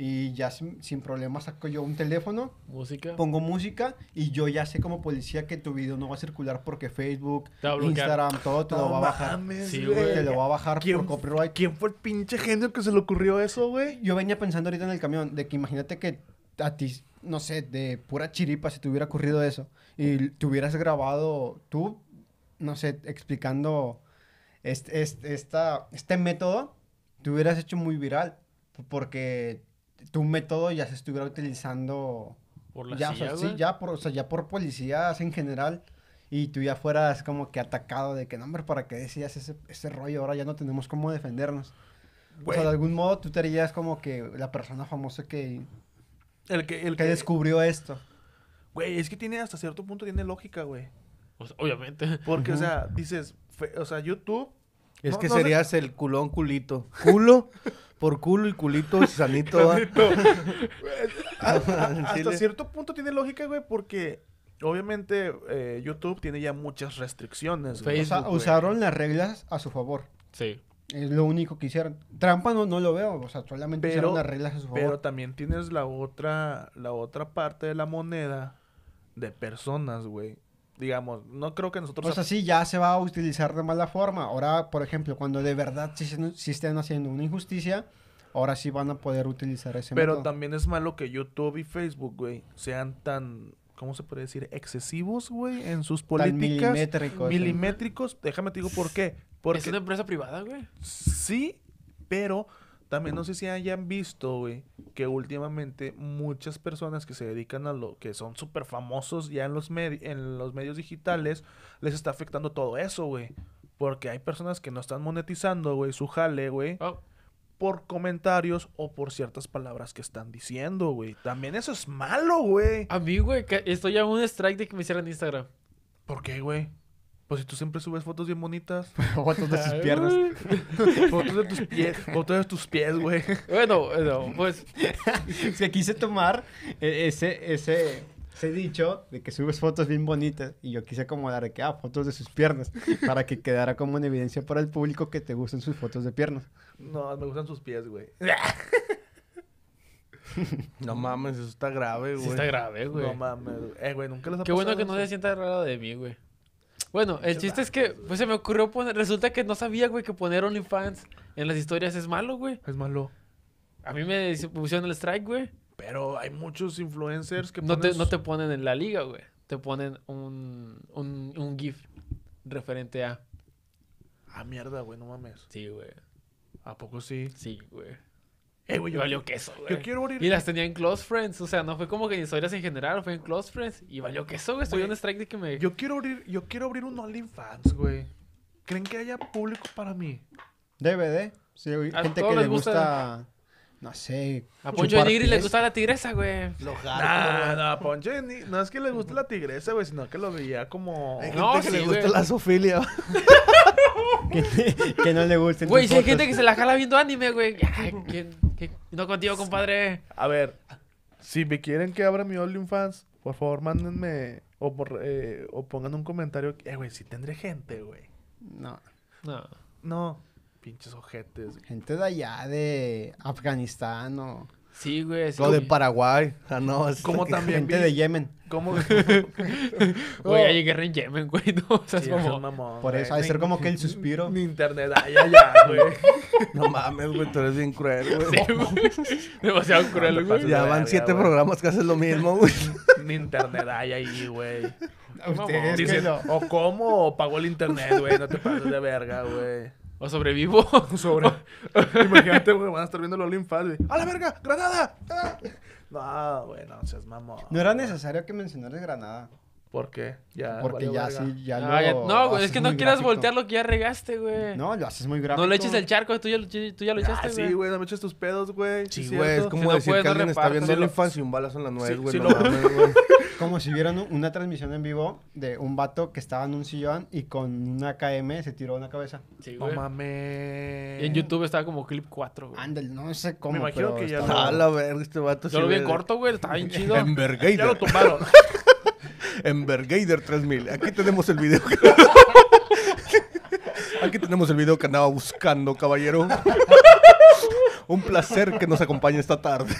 Y ya sin, sin problema saco yo un teléfono, Música. pongo música y yo ya sé como policía que tu video no va a circular porque Facebook. Instagram, todo te lo va a bajar. mames, Sí, güey. güey. Te lo va a bajar ¿Quién- por copyright. ¿Quién fue el pinche genio que se le ocurrió eso, güey? Yo venía pensando ahorita en el camión de que imagínate que a ti, no sé, de pura chiripa se te hubiera ocurrido eso y te hubieras grabado tú, no sé, explicando este, este, esta, este método, te hubieras hecho muy viral porque tu método ya se estuviera utilizando Por la ya, o sea, sí, ya por, o sea, ya por policías en general y tú ya fueras como que atacado de que, no, hombre, ¿para qué decías ese, ese rollo? Ahora ya no tenemos cómo defendernos. O sea, de algún modo tú te harías como que la persona famosa que, El que, el que que descubrió esto. Güey, es que tiene hasta cierto punto tiene lógica, güey. Obviamente. Porque, o sea, dices, fe- o sea, YouTube. Es no- que no sé- serías el culón culito. Culo por culo y culito sanito. ¿va? a- a- En hasta cierto punto tiene lógica, güey, porque obviamente eh, YouTube tiene ya muchas restricciones. güey. O sea, Facebook, güey. usaron las reglas a su favor. Sí. Es lo único que hicieron. Trampa no, no lo veo. O sea, solamente Pero- usaron las reglas a su favor. Pero también tienes la otra, la otra parte de la moneda de personas, güey. Digamos, no creo que nosotros... O sea, sí, ya se va a utilizar de mala forma. Ahora, por ejemplo, cuando de verdad sí, se- sí estén haciendo una injusticia, ahora sí van a poder utilizar ese pero método. también es malo que YouTube y Facebook, güey, sean tan, ¿cómo se puede decir? Excesivos, güey, en sus Tan políticas. milimétricos, sí. milimétricos. Déjame te digo por qué. Porque Es una empresa privada, güey. Sí, pero también no sé si hayan visto, güey, que últimamente muchas personas que se dedican a lo que son súper famosos ya en los, en los medios digitales, les está afectando todo eso, güey. Porque hay personas que no están monetizando, güey, su jale, güey, Oh, por comentarios o por ciertas palabras que están diciendo, güey. También eso es malo, güey. a mí, güey, que estoy a un strike de que me hicieran Instagram. ¿Por qué, güey? Pues si tú siempre subes fotos bien bonitas. Fotos de sus Ay, piernas. fotos de tus pies, fotos de tus pies, güey. Bueno, bueno, pues Es que quise tomar eh, ese, ese, ese dicho de que subes fotos bien bonitas y yo quise acomodar de que, ah, fotos de sus piernas, para que quedara como en evidencia para el público que te gusten sus fotos de piernas. No, me gustan sus pies, güey. No mames, eso está grave, sí güey. está grave, güey. No mames, güey. Eh, güey, nunca les ha Qué bueno que no se sienta raro de mí, güey. Bueno, el chiste es que pues se me ocurrió poner, resulta que no sabía, güey, que poner OnlyFans en las historias es malo, güey. Es malo. A mí me pusieron el strike, güey. Pero hay muchos influencers que No te, ponen no sus- te ponen en la liga, güey. Te ponen un, un, un GIF referente a. Ah, mierda, güey, no mames. Sí, güey. ¿A poco sí? Sí, güey. Eh, güey, yo, valió queso, güey. yo quiero abrir... Y las tenía en Close Friends. O sea, no fue como que en historias en general, fue en Close Friends. Y valió queso, güey. Estoy Güey, un strike de que me. Yo quiero abrir... Yo quiero abrir un OnlyFans, güey. ¿Creen que haya público para mí? DVD. Sí, A gente que le les gusta- gusta, no sé. a Poncho de Nigri le gusta la tigresa, güey. Lo Nah, no, Ponche, ni- no es que le guste la tigresa, güey, sino que lo veía como... Hay No, gente que sí, le gusta güey. la zoofilia. que, que no le gusten Güey, si hay gente que se la jala viendo anime, güey. Ay, ¿quién- qué? No contigo, compadre. A ver, si me quieren que abra mi OnlyFans, por favor, mándenme... O, por, eh, o pongan un comentario. Eh, güey, si tendré gente, güey. No, No. No, pinches ojetes. gente de allá, de Afganistán o Sí, güey. sí. Lo de Paraguay. Ah, no. es Como también gente vi- de Yemen. ¿Cómo? Güey, hay guerra en Yemen, güey. No, o sea, es como... es mamón, Por eso, ha de ser como que el suspiro. Ni internet hay allá, güey. No mames, güey, tú eres bien cruel, güey. Sí, güey. Demasiado cruel, güey. Ya van siete güey. programas que hacen lo mismo, güey. Ni internet hay ahí, güey. Ustedes que Dicen, no. o cómo o pagó el internet, güey. No te pases de verga, güey. O sobrevivo. Sobre. Imagínate, güey, van a estar viendo los OnlyFans, güey. ¡A la verga! ¡Granada! ¡Ah! No, güey, no seas mamón. No era necesario que mencionaras Granada. ¿Por qué? Ya. Porque ya verga. sí, ya Ah, ya- lo No, güey, es que no quieras gráfico. voltear lo que ya regaste, güey. No, No, lo haces muy gráfico. le eches el charco, tú ya, lo- tú ya lo echaste, Ah, güey. sí, güey, no me eches tus pedos, güey. Sí, es güey, es como Si no decir puedes, que no alguien está viendo Sí, lo- OnlyFans y un balazo en la nuez, Sí, güey. sí no mames, güey. Como si vieran un- una transmisión en vivo de un vato que estaba en un sillón y con una KM se tiró una cabeza. Sí, No güey. mames. Y en YouTube estaba como clip 4, güey. Ándale, no sé cómo. Me imagino pero que ya estaba- A la verga, este vato Yo lo vi en corto, güey. Estaba bien chido. Ya lo tumbaron. Envergader 3000. Aquí tenemos el video. que- Aquí tenemos el video que andaba buscando, caballero. Un placer que nos acompañe esta tarde.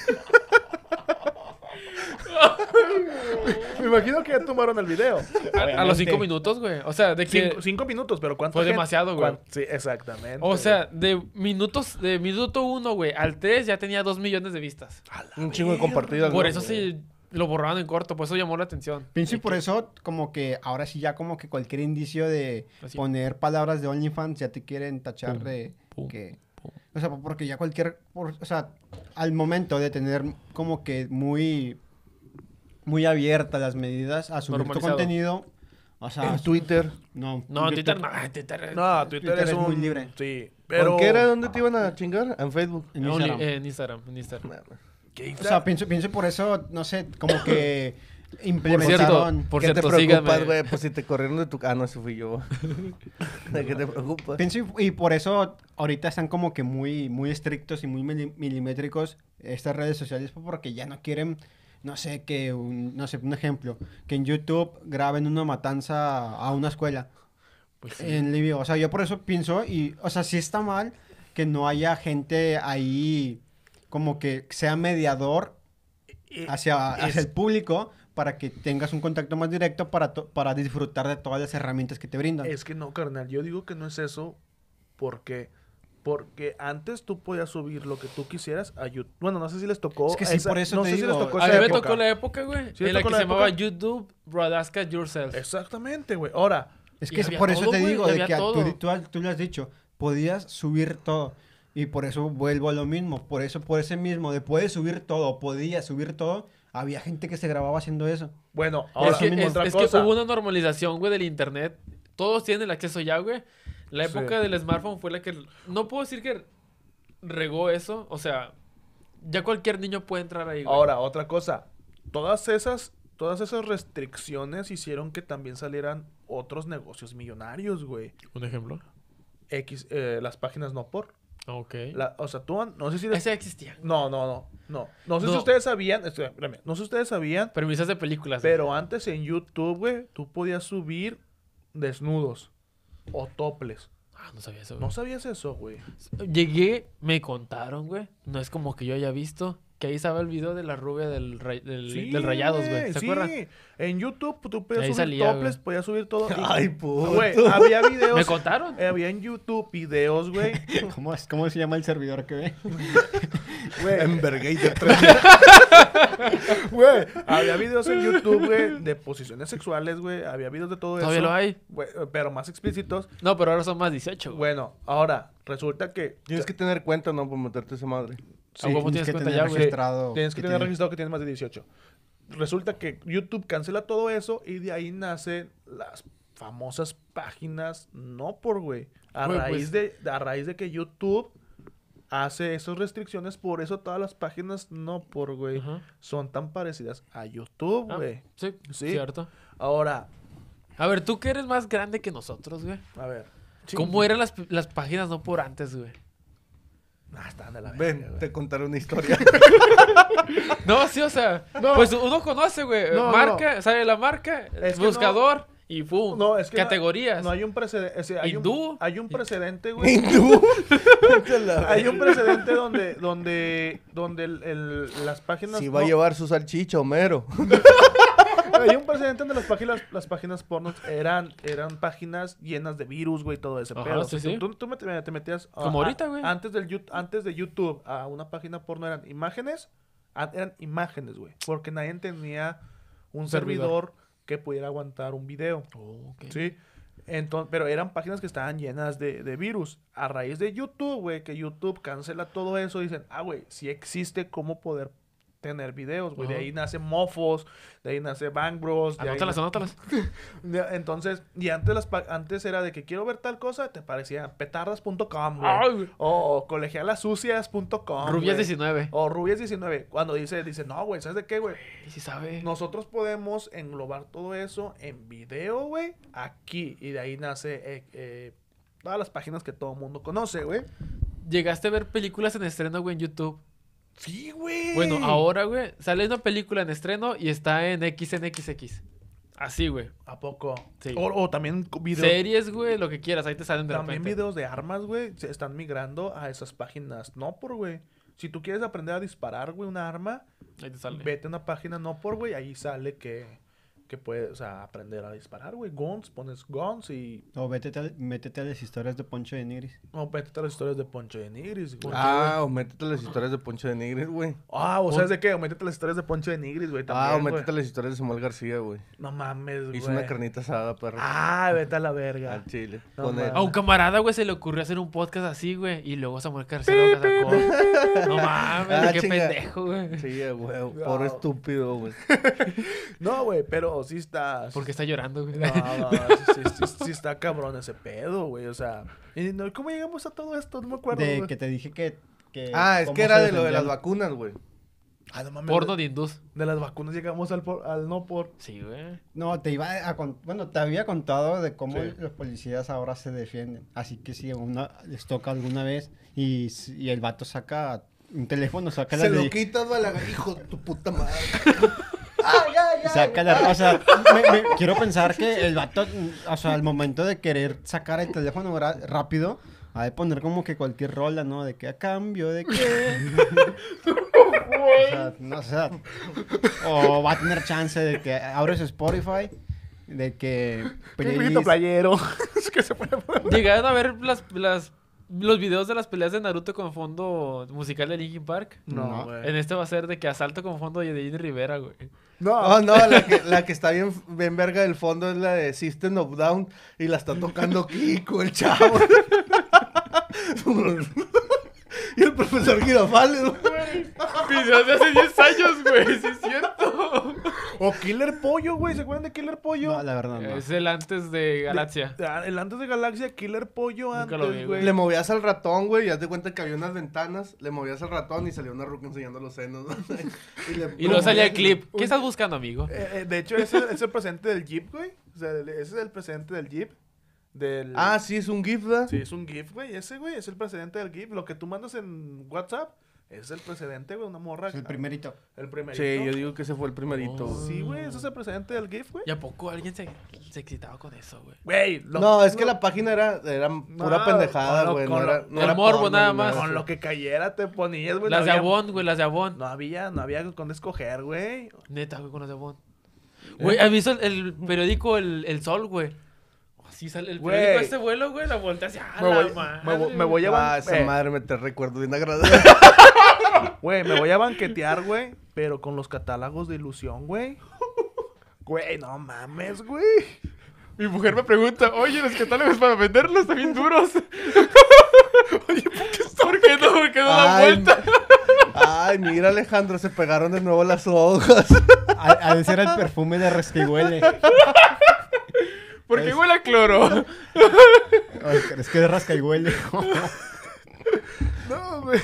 Me imagino que ya tomaron el video. A, a los cinco minutos, güey. O sea, de que... Cinco, cinco minutos, pero ¿cuánto? Fue demasiado, güey. Sí, exactamente. O sea, de minutos, de minuto uno, güey, al tres ya tenía dos millones de vistas. Un chingo de compartidas. Por eso sí lo borraron en corto, por eso llamó la atención. Pienso y por eso, como que ahora sí ya como que cualquier indicio de Así. poner palabras de OnlyFans ya te quieren tachar Pum, de pum, que... pum. O sea, porque ya cualquier... por- o sea, al momento de tener como que muy... Muy abiertas las medidas a subir tu contenido. O sea, En Twitter. no. No, en YouTube- Twitter no, en Twitter. No, Twitter, Twitter es, es un- muy libre. Sí, ¿Pero pero... qué era donde te iban a chingar? En Facebook. En Only- Instagram. en Instagram, en Instagram. ¿Qué O sea, pienso, pienso por eso, no sé, como que implementaron... cierto, por ¿Qué cierto, te preocupas, güey? Pues si te corrieron de tu... Ah, no, ese fui yo. ¿De qué te preocupas? Pienso y, y por eso ahorita están como que muy, muy estrictos y muy mili- milimétricos estas redes sociales pues, porque ya no quieren, no sé, que un, no sé, un ejemplo, que en YouTube graben una matanza a una escuela Pues sí. en Libia. O sea, yo por eso pienso y, o sea, sí está mal que no haya gente ahí como que sea mediador hacia, es- hacia el público para que tengas un contacto más directo para, to- para disfrutar de todas las herramientas que te brindan. Es que no, carnal. Yo digo que no es eso porque... Porque antes tú podías subir lo que tú quisieras a YouTube. Bueno, no sé si les tocó. Es que sí, por eso no te sé si les digo. tocó A esa mí me tocó la época, güey, ¿Sí en la que la se llamaba época? YouTube Broadcast Yourself. Exactamente, güey. Ahora, Es que es por eso todo, te güey, digo, de que tú, tú, tú lo has dicho, podías subir todo. Y por eso vuelvo a lo mismo. Por eso, por ese mismo, de puedes subir todo, podías subir todo, había gente que se grababa haciendo eso. bueno, Es ahora que, mismo. es- otra es que hubo una normalización, güey, del internet. Todos tienen el acceso ya, güey. La Sí. época del smartphone fue la que... No puedo decir que regó eso. O sea, ya cualquier niño puede entrar ahí, güey. Ahora, otra cosa. Todas esas, todas esas restricciones hicieron que también salieran otros negocios millonarios, güey. ¿Un ejemplo? X, eh, las páginas no por. Ok. La- o sea, tú, no sé si... Ese existía. No, no, no, no. No sé si ustedes sabían, espérame, espérame, no sé si ustedes sabían, Premisas de películas. pero antes en YouTube, güey, tú podías subir desnudos o toples. Ah, no sabía eso, güey. ¿No sabías eso, güey? Llegué, me contaron, güey. No es como que yo haya visto. Que ahí estaba el video de la rubia del, ray- del, del Rayados, güey. ¿Se sí. acuerdan? En YouTube tú podías Ahí subir salía, toples, podías subir todo. y- Ay, puto. Güey, había videos. ¿Me contaron? eh, había en YouTube videos, güey. ¿Cómo, es- ¿Cómo se llama el servidor que ve? Güey, Envergator 3. güey, había videos en YouTube, güey, de posiciones sexuales, güey. Había videos de todo Todavía eso. lo hay. güey, pero más explícitos. No, pero ahora son más 18, güey. Bueno, ahora, resulta que. Tienes que tener cuenta, ¿no? Para meterte esa madre. ¿A huevo tienes que cuenta tener ya, registrado. Tienes que tener tiene- registrado que tienes más de 18. Resulta que YouTube cancela todo eso y de ahí nacen las famosas páginas no por, güey. A Güey, raíz pues- de a raíz de que YouTube hace esas restricciones, por eso todas las páginas no por, güey, son tan parecidas a YouTube, Ah, güey. sí, Sí. cierto. Ahora, A ver, tú que eres más grande que nosotros, güey. a ver. ¿Cómo eran las, las páginas no por antes, güey? Ah, están de la Ven, güey. te contaré una historia. No, sí, o sea, No. pues uno conoce, güey. No, marca, sabe la marca, Es que buscador y pum. No, es que no- categorías. No, hay un precedente. hay, Hindú. un, hay un precedente, güey. Hindú. Hay un precedente donde, donde, donde el- el- las páginas. Si va a no- llevar su salchicha, Homero. Hay un precedente donde las páginas, las páginas porno eran, eran páginas llenas de virus, güey, todo ese Ajá, pedo. sí, O sea, sí. Tú, tú me- te metías. Como a- ahorita, güey. Antes, del, antes de YouTube a una página porno eran imágenes. a- Eran imágenes, güey. Porque nadie tenía un Servidor. servidor que pudiera aguantar un video. Oh, ok. Sí. Entonces, pero eran páginas que estaban llenas de, de virus. A raíz de YouTube, güey, que YouTube cancela todo eso, dicen, ah, güey, sí existe cómo poder tener videos, güey. De ahí nace Mofos, de ahí nace Bang Bros. de ahí Anótalas, anótalas. Entonces, y antes, las, pa- antes era de que quiero ver tal cosa, te parecía petardas.com, güey. O colegialasucias.com. Rubias güey. 19. O Rubias 19. Cuando dice, dice, no, güey, ¿sabes de qué, güey? Y si sabe. Nosotros podemos englobar todo eso en video, güey, aquí. Y de ahí nace eh, eh, todas las páginas que todo el mundo conoce, güey. Llegaste a ver películas en estreno, güey, en YouTube. Sí, güey. Bueno, ahora, güey, sale una película en estreno y está en XNXX. Así, güey. ¿A poco? Sí. O, o también videos. Series, güey, lo que quieras, ahí te salen de También repente. videos de armas, güey, se están migrando a esas páginas. No por, güey. Si tú quieres aprender a disparar, güey, una arma, Ahí te sale. vete a una página no por, güey, ahí sale que, que puedes, o sea, aprender a disparar, güey. Guns, pones guns y... O métete, a- métete a las historias de Poncho de Nigris. O métete a las historias de Poncho de Nigris, güey. Ah, o métete a las historias de Poncho de Nigris, güey. Ah, o sabes de qué, o métete a las historias de Poncho de Nigris, güey, Ah, o métete a las historias de Samuel García, güey. No mames, güey. Hizo una carnita asada, perro. Ah, vete a la verga. Al chile. No. A un camarada, güey, se le ocurrió hacer un podcast así, güey. Y luego Samuel García lo sacó. No mames, Ah, qué chinga. pendejo, güey. Sí, güey. No. Pobre estúpido, güey. No, güey, pero sí está... ¿Por qué está llorando, güey? No, no, sí, sí, sí, sí está cabrón ese pedo, güey, o sea... y no, ¿Cómo llegamos a todo esto? No me acuerdo, De güey. que te dije que... que Ah, es que se era de lo de las vacunas, güey. Ah, no mames. Porno de, de hindús. de las vacunas llegamos al, por- al no por... Sí, güey. No, te iba a con- bueno, te había contado de cómo Sí. los policías ahora se defienden. Así que si una les toca alguna vez y, el vato saca un teléfono, saca la Se lo de- quitas, la- hijo de tu puta madre. saca la, o sea, me- me- quiero pensar que el vato, o sea, al momento de querer sacar el teléfono rápido, ha de poner como que cualquier rola, ¿no? De que a cambio de qué. o sea, no. O va a tener chance de que abres Spotify, de que Un poquito playlist- playero. es que se puede poner... Llegaron a ver las, las, los videos de las peleas de Naruto con fondo musical de Linkin Park. No. En este va a ser de que asalto con fondo de Jenny Rivera, güey. No, Oh, no, la que, la que está bien, bien verga del fondo es la de System of Down y la está tocando Kiko, el chavo. y el profesor Girafales, güey. Videos de hace 10 años, güey. Sí es cierto. O Killer Pollo, güey, ¿se acuerdan de Killer Pollo? No, la verdad no. Es el antes de Galaxia. Ah, El antes de Galaxia, Killer Pollo Nunca antes, lo vi, güey. Le movías al ratón, güey, y haz de cuenta que había unas ventanas, le movías al ratón y salía una ruca enseñando los senos. ¿no? y le- Y luego salía el clip. ¿Qué estás buscando, amigo? Eh, eh, de hecho, ese es el presente del Jeep, güey. O sea, el- ese es el presente del Jeep. Del... Ah, sí, es un GIF, ¿verdad? Sí, es un GIF, güey. Ese, güey, es el precedente del GIF. Lo que tú mandas en WhatsApp es el precedente, güey. Una morra. Es el primerito. El primerito. Sí, yo digo que ese fue el primerito. Oh. Sí, güey, ese es el precedente del GIF, güey. ¿Y a poco alguien se, se excitaba con eso, güey? Güey, lo- No, es que la página era, era pura No, pendejada, güey. No con era, lo- no el era morbo porno nada más. Con lo que cayera te ponías, güey. Las no de había- Avon, güey, las de Avon. No había, no había con escoger, güey. Neta, güey, con las de Avon. Güey, ¿has visto el, el periódico el, el Sol, güey? Así sale el Güey. periódico este vuelo, güey, la voltea hacia Me la voy, madre, me, voy- me voy a Ah, esa eh, madre me te recuerdo bien agradable. Güey, me voy a banquetear, güey. Pero con los catálogos de ilusión, güey. Güey, no mames, güey. Mi mujer me pregunta, oye, los catálogos para venderlos están bien duros. oye, ¿por qué no? ¿Por qué no dan Ay, vuelta? Ay, mira, Alejandro, se pegaron de nuevo las hojas. Ha, de ser el perfume de resquehuele. ¿Por qué huele a cloro? Ay, Es que de rascahuele. No, güey.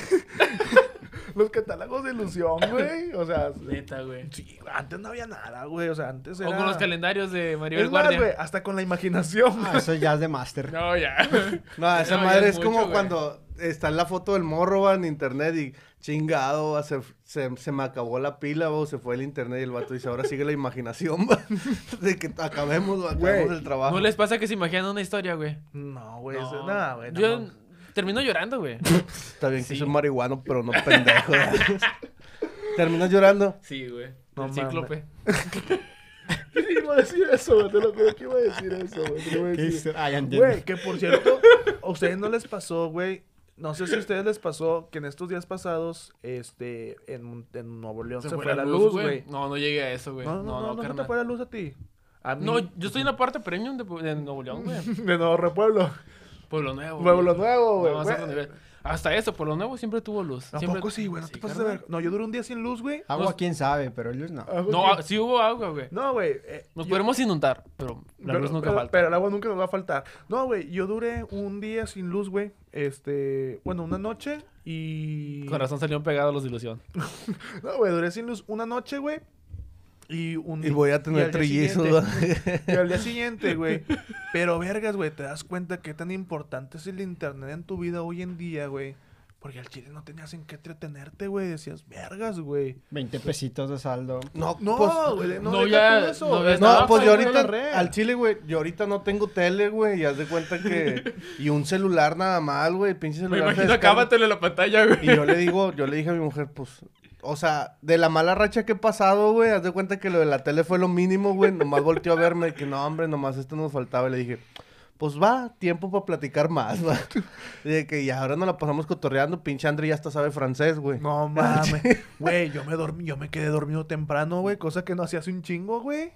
Los catálogos de ilusión, güey. O sea, Neta, güey. sí, antes no había nada, güey. O sea, antes era... O con los calendarios de Maribel Es más, Guardia. güey, hasta con la imaginación. Ah, eso ya es de máster. No, ya. No, esa No, madre es es como güey. cuando está en la foto del morro va, en internet y chingado, va, se, se, se me acabó la pila, va, o se fue el internet y el vato dice, ahora sigue la imanación, va, de que acabemos, va, acabemos Güey, el trabajo. ¿No les pasa que se imaginan una historia, güey? No, güey. No. No, güey. Yo. Termino llorando, güey. Está bien que soy marihuano, pero no pendejo. ¿Terminas llorando? Sí, güey. No el cíclope. Sí, iba a decir eso, güey. Te lo juro que iba a decir eso, güey. te lo iba a ¿Qué decir. hice? Ah. Güey, que por cierto, a ustedes no les pasó, güey. No sé si a ustedes les pasó que en estos días pasados, este, en, en Nuevo León se, fue la luz, güey. No, no llegué a eso, güey. No, no, no, no, se te fue la luz a ti. A mí, No, yo estoy en la parte premium de, de Nuevo León, güey. de Nuevo Repueblo. Pueblo Nuevo. Pueblo güey. Nuevo, güey. No. Hasta eso, Pueblo Nuevo siempre tuvo luz. ¿A Siempre- poco sí, güey? No te Sí, pases de ver. No, yo duré un día sin luz, güey. Agua, Nos- quién sabe, pero luz no. No, que- sí hubo agua, güey. No, güey. eh, Nos yo- podemos inundar, pero la pero, luz nunca pero- falta. Pero el agua nunca nos va a faltar. No, güey. Yo duré un día sin luz, güey. Este. Bueno, una noche y. Con razón salieron pegados los de ilusión. No, güey. Duré sin luz una noche, güey. Y un Y voy a tener trillizos. Y al día siguiente, güey. Pero vergas, güey, te das cuenta qué tan importante es el internet en tu vida hoy en día, güey. Porque al chile no tenías en qué entretenerte, güey. Decías, vergas, güey. 20 pesitos de saldo. No, No, pues, güey, no, no, ya- eso. no ves No, nada, pues yo ahorita, al chile, güey, yo ahorita no tengo tele, güey, y haz de cuenta que... Y un celular nada mal, güey, pinche Me celular. se imagino en la pantalla, güey. Y yo le digo, yo le dije a mi mujer, pues, o sea, de la mala racha que he pasado, güey, haz de cuenta que lo de la tele fue lo mínimo, güey, nomás volteó a verme, de que no, hombre, nomás esto nos faltaba, y le dije, pues va, tiempo para platicar más, va. Y de que ya ahora nos la pasamos cotorreando, pinche André ya hasta sabe francés, güey. No mames. Güey, yo me dormí, yo me quedé dormido temprano, güey. Cosa que no hacía hace un chingo, güey.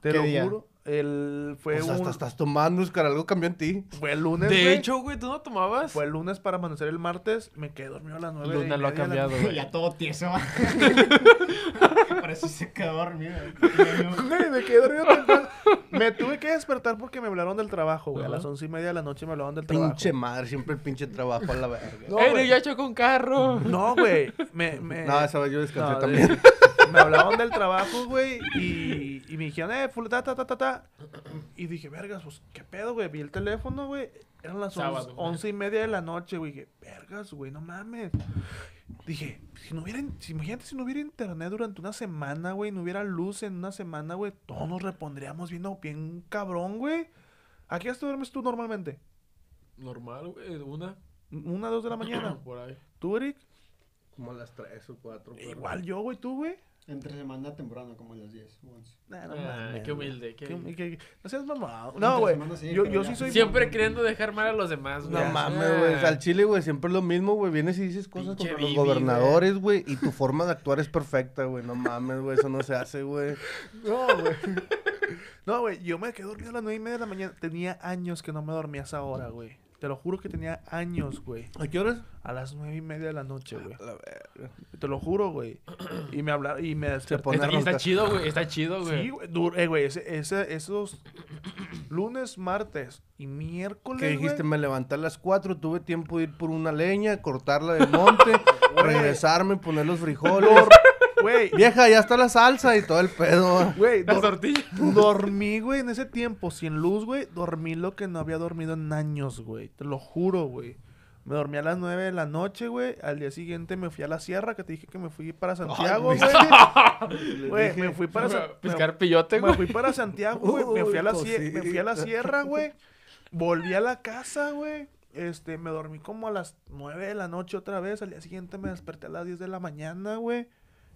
Te ¿Qué lo día? juro. El fue Pues un hasta estás tomando, Oscar, algo cambió en ti. fue el lunes, De güey. hecho, güey, ¿tú no tomabas? fue el lunes para amanecer el martes. Me quedé dormido a las nueve. Luna y lo ha la cambiado, güey. Ya todo tieso. Parece que se quedó dormido. Güey, me quedé dormido temprano. Me tuve que despertar porque me hablaron del trabajo, güey. A las once y media de la noche me hablaron del trabajo. Pinche madre, siempre el pinche trabajo a la verga. No, ¡Ey, güey. ya chocó un carro! No, güey. Me, me... No, esa vez yo descansé No, de- también. Me hablaban del trabajo, güey, y, y me dijeron, eh, full, ta, ta, ta, ta, ta. Y dije, vergas, pues, ¿qué pedo, güey? Vi el teléfono, güey. Eran las Sábado, once, y media de la noche, güey. Dije, vergas, güey, no mames. Dije, si no hubiera, si, imagínate si no hubiera internet durante una semana, güey, no hubiera luz en una semana, güey, todos nos repondríamos viendo bien cabrón, güey. ¿A qué hora duermes tú normalmente? Normal, güey, una. ¿Una, dos de la mañana? Por ahí. ¿Tú, Eric? Como a las 3 o 4. Igual yo, güey, ¿tú, güey? Entre semana temprano, como a las 10 o 11. Nah, no Ah, qué humilde, qué No seas mamado. No, güey. sí, yo sí soy. Siempre queriendo dejar mal a los demás, No güey. mames, güey. Al chile, güey, siempre es lo mismo, güey. Vienes y dices cosas Pinche contra los gobernadores, güey. Y tu forma de actuar es perfecta, güey. No mames, güey. Eso no se hace, güey. No, güey. No, güey. Yo me quedé dormido a las nueve y media de la mañana. Tenía años que no me dormía a esa hora, güey. Te lo juro que tenía años, güey. ¿A qué horas? A las nueve y media de la noche, güey. A la verga. Te lo juro, güey. Y me hablaron y me desperté. Está, a y está chido, güey. Está chido, güey. Sí, güey. dur- Eh, güey. Ese, ese- esos lunes, martes y miércoles. Que dijiste, güey, me levanté a las 4, tuve tiempo de ir por una leña, cortarla del monte, regresarme, poner los frijoles. Güey. Vieja, ya está la salsa y todo el pedo. Güey, Las dor- tortillas. Dormí, güey, en ese tiempo, sin luz, güey. Dormí lo que no había dormido en años, güey. Te lo juro, güey. Me dormí a las 9 de la noche, güey. Al día siguiente me fui a la sierra, que te dije que me fui para Santiago, güey. me fui para Pescar pillote, me, güey. me fui para Santiago, güey. Me fui a la me fui a la sierra, güey. Volví a la casa, güey. Este, me dormí como a las 9 de la noche otra vez. Al día siguiente me desperté a las 10 de la mañana, güey.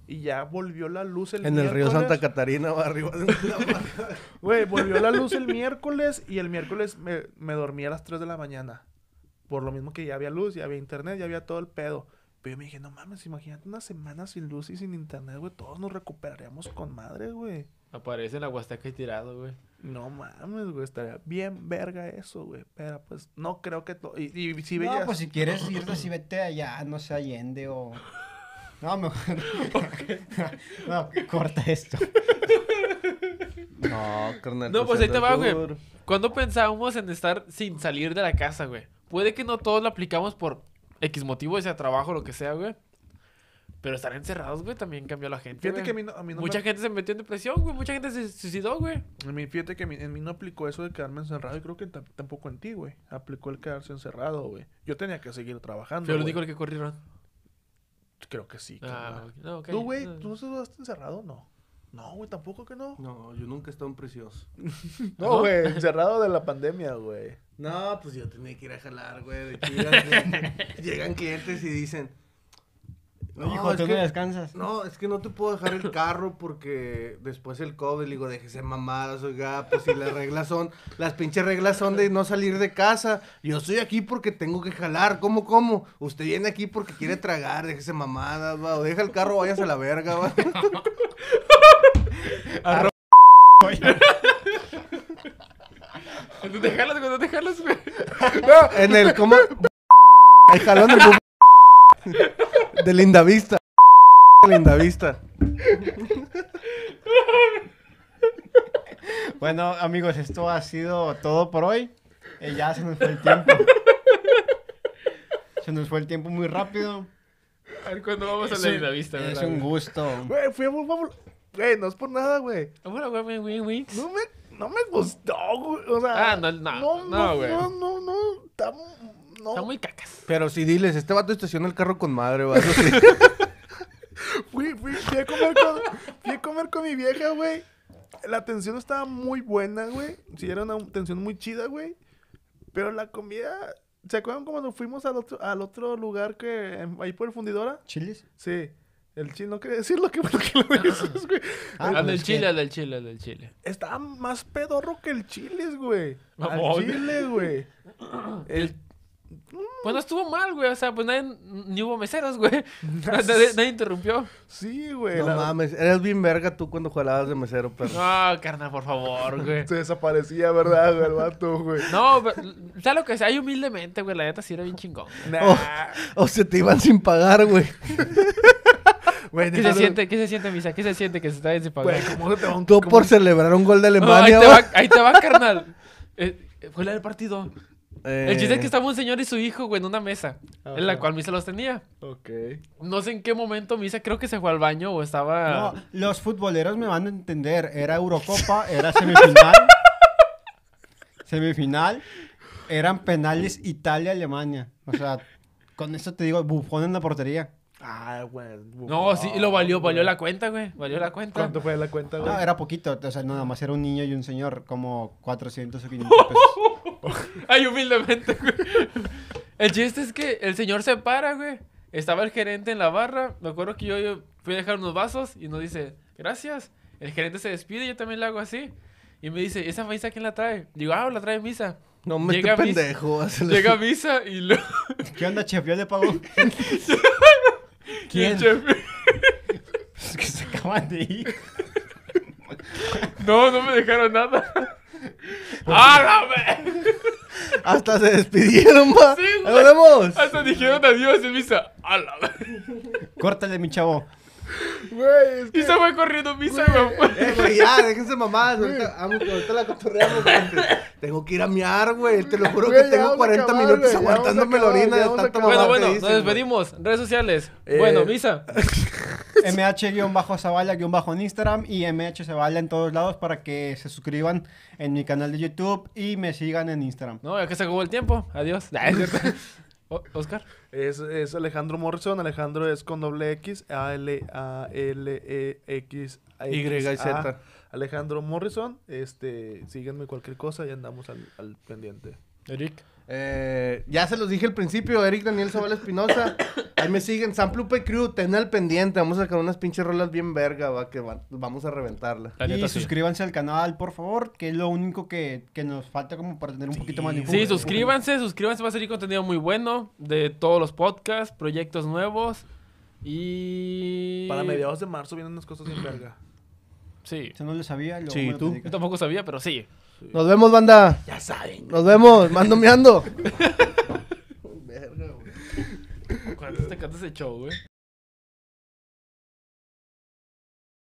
Y ya volvió la luz el En el río miércoles. Santa Catarina, va arriba de una Güey, volvió la luz el miércoles y el miércoles me, me dormí a las 3 de la mañana. Por lo mismo que ya había luz, ya había internet, ya había todo el pedo. Pero yo me dije, no mames, imagínate una semana sin luz y sin internet, güey. Todos nos recuperaríamos con madre, güey. Aparece en la Huasteca y tirado, güey. No mames, güey. Estaría bien verga eso, güey. Pero pues no creo que... to- Y, y si No, pues si quieres irte así, vete allá, no sé, Allende o... No, mejor... no, corta esto. No, carnal. No, pues ahí te va, güey. ¿Cuándo pensábamos en estar sin salir de la casa, güey? Puede que no todos lo aplicamos por X motivo, sea trabajo, lo que sea, güey. Pero estar encerrados, güey, también cambió a la gente. Fíjate güey. que a mí no, a mí no me- Mucha gente se metió en depresión, güey. Mucha gente se suicidó, güey. a mí- fíjate que a mí- en mí no aplicó eso de quedarme encerrado y creo que tam- tampoco en ti, güey. Aplicó el quedarse encerrado, güey. Yo tenía que seguir trabajando, Fue güey. único el que corrieron. Creo que sí. Ah, no. ¿Tú, güey? No. ¿Tú no estás encerrado? No. No, güey, tampoco que no. No, yo nunca he estado en precioso. No, güey, encerrado de la pandemia, güey. No, pues yo tenía que ir a jalar, güey. De chidas, güey. Llegan clientes y dicen... No, hijo, es tú que- no descansas. No, es que no te puedo dejar el carro porque después el COVID, le digo, déjese mamadas, oiga, pues si las reglas son, las pinches reglas son de no salir de casa. Yo estoy aquí porque tengo que jalar, ¿cómo, cómo? Usted viene aquí porque quiere tragar, déjese mamadas, va, o deja el carro, váyase a la verga, va. ¿Tú te jalas, güey? ¿No te jalas, güey? En el, ¿cómo? El jalón del bu- de Lindavista. Lindavista. Bueno, amigos, esto ha sido todo por hoy. Eh, ya se nos fue el tiempo. Se nos fue el tiempo muy rápido. A ver cuándo vamos a la linda vista, Es ¿verdad, un güey? gusto. Güey, fui a. Güey, no es por nada, güey. Hola, güey, güey, güey, güey. No me, no me gustó, güey. O sea. Ah, no, no, no, no, güey. No, no, no. está- no. Están muy cacas. Pero si diles, este vato estaciona el carro con madre, va. Eso sí. Fui, fui, fui a comer con, fui a comer con mi vieja, güey. La atención estaba muy buena, güey. Sí, era una atención muy chida, güey. Pero la comida... ¿Se acuerdan cuando fuimos al otro, al otro lugar que... Ahí por el fundidora? ¿Chilis? Sí. El chile, no quería decirlo, que bueno que lo dices, güey. Ah, al pues del chile, al del chile, al del chile. Estaba más pedorro que el chiles, güey. Al chile, güey. El... Pues no estuvo mal, güey. O sea, pues nadie, ni hubo meseros, güey. nadie, nadie interrumpió. Sí, güey. No la- mames, eras bien verga tú cuando jugabas de mesero, perro. No, carnal, por favor, güey. Se desaparecía, ¿verdad, güey? El vato, güey. No, pero, sea lo que sea, hay humildemente, güey. La neta sí era bien chingón. Nah. O se te iban sin pagar, güey. Güey, ¿Qué se siente? ¿Qué se siente, Misa? ¿Qué se siente que se está bien sin pagar? Güey, ¿cómo se te va un... Tú cómo- por celebrar un gol de No, ahí, Alemania, te va. va, ahí te va, carnal. Eh, eh, fue la del partido. Eh, El chiste es que estaba un señor y su hijo, güey, en una mesa. En la cual Misa los tenía. Ok. No sé en qué momento Misa creo que se fue al baño o estaba... No, los futboleros me van a entender. Era Eurocopa, era semifinal. semifinal. Eran penales Italia-Alemania. O sea, con esto te digo, bufón en la portería. Ah, güey. No, sí, y lo valió, valió la cuenta, güey. Valió la cuenta. ¿Cuánto fue la cuenta, güey? No, era poquito. O sea, nada más era un niño y un señor. Como 400 o 500 pesos. Ay, humildemente, güey. El chiste es que el señor se para, güey. Estaba el gerente en la barra. Me acuerdo que yo, yo fui a dejar unos vasos y nos dice, gracias. El gerente se despide, yo también le hago así. Y me dice, ¿esa misa quién la trae? Digo, ah, la trae misa. No me Llega pendejo. Llega a misa y luego... ¿Qué onda, chef? ¿Yo le el ¿Quién? chef- Es que se acaban de ir. No, no me dejaron nada. ¡Ah, no, me! Hasta se despidieron, va. Sí, güey. nos vemos. Hasta dijeron adiós en misa. ¡A la ve- Córtale, mi chavo. Güey, es Y se fue corriendo misa, güey. Eh, güey, ya, déjense mamadas. Ahorita, ahorita la cotorreamos, güey. Tengo que ir a miar, güey. Te lo juro Güey, que tengo vamos a 40 acabar, minutos güey, aguantándome la orina de acabar. mamada Bueno, bueno, dicen, nos güey. despedimos. Redes sociales. Eh, Bueno, misa. MH-Zavala- en Instagram y MH Zavala en todos lados para que se suscriban en mi canal de YouTube y me sigan en Instagram. No, ya que se acabó el tiempo. Adiós. Ah, es. O- Oscar. Es, es Alejandro Morrison. Alejandro es con doble X. A-L-A-L-E-X. Y y Z. Alejandro Morrison. Este, síganme cualquier cosa y andamos al, al pendiente. Eric. Eh, ya se los dije al principio, Eric Daniel Zavala Espinosa. Ahí me siguen, Samplupe Crew, ten al pendiente. Vamos a sacar unas pinches rolas bien verga, va, que va- vamos a reventarla. La y sí. suscríbanse al canal, por favor, que es lo único que, que nos falta como para tener un poquito más de Sí, suscríbanse, suscríbanse, va a salir contenido muy bueno de todos los podcasts, proyectos nuevos y... Para mediados de marzo vienen unas cosas bien verga. Sí. Eso no lo sabía. luego Sí, me lo tú. Yo tampoco sabía, pero sí. Nos vemos, banda. Ya saben. Nos vemos, mando meando. Cuando te cantas el show, güey.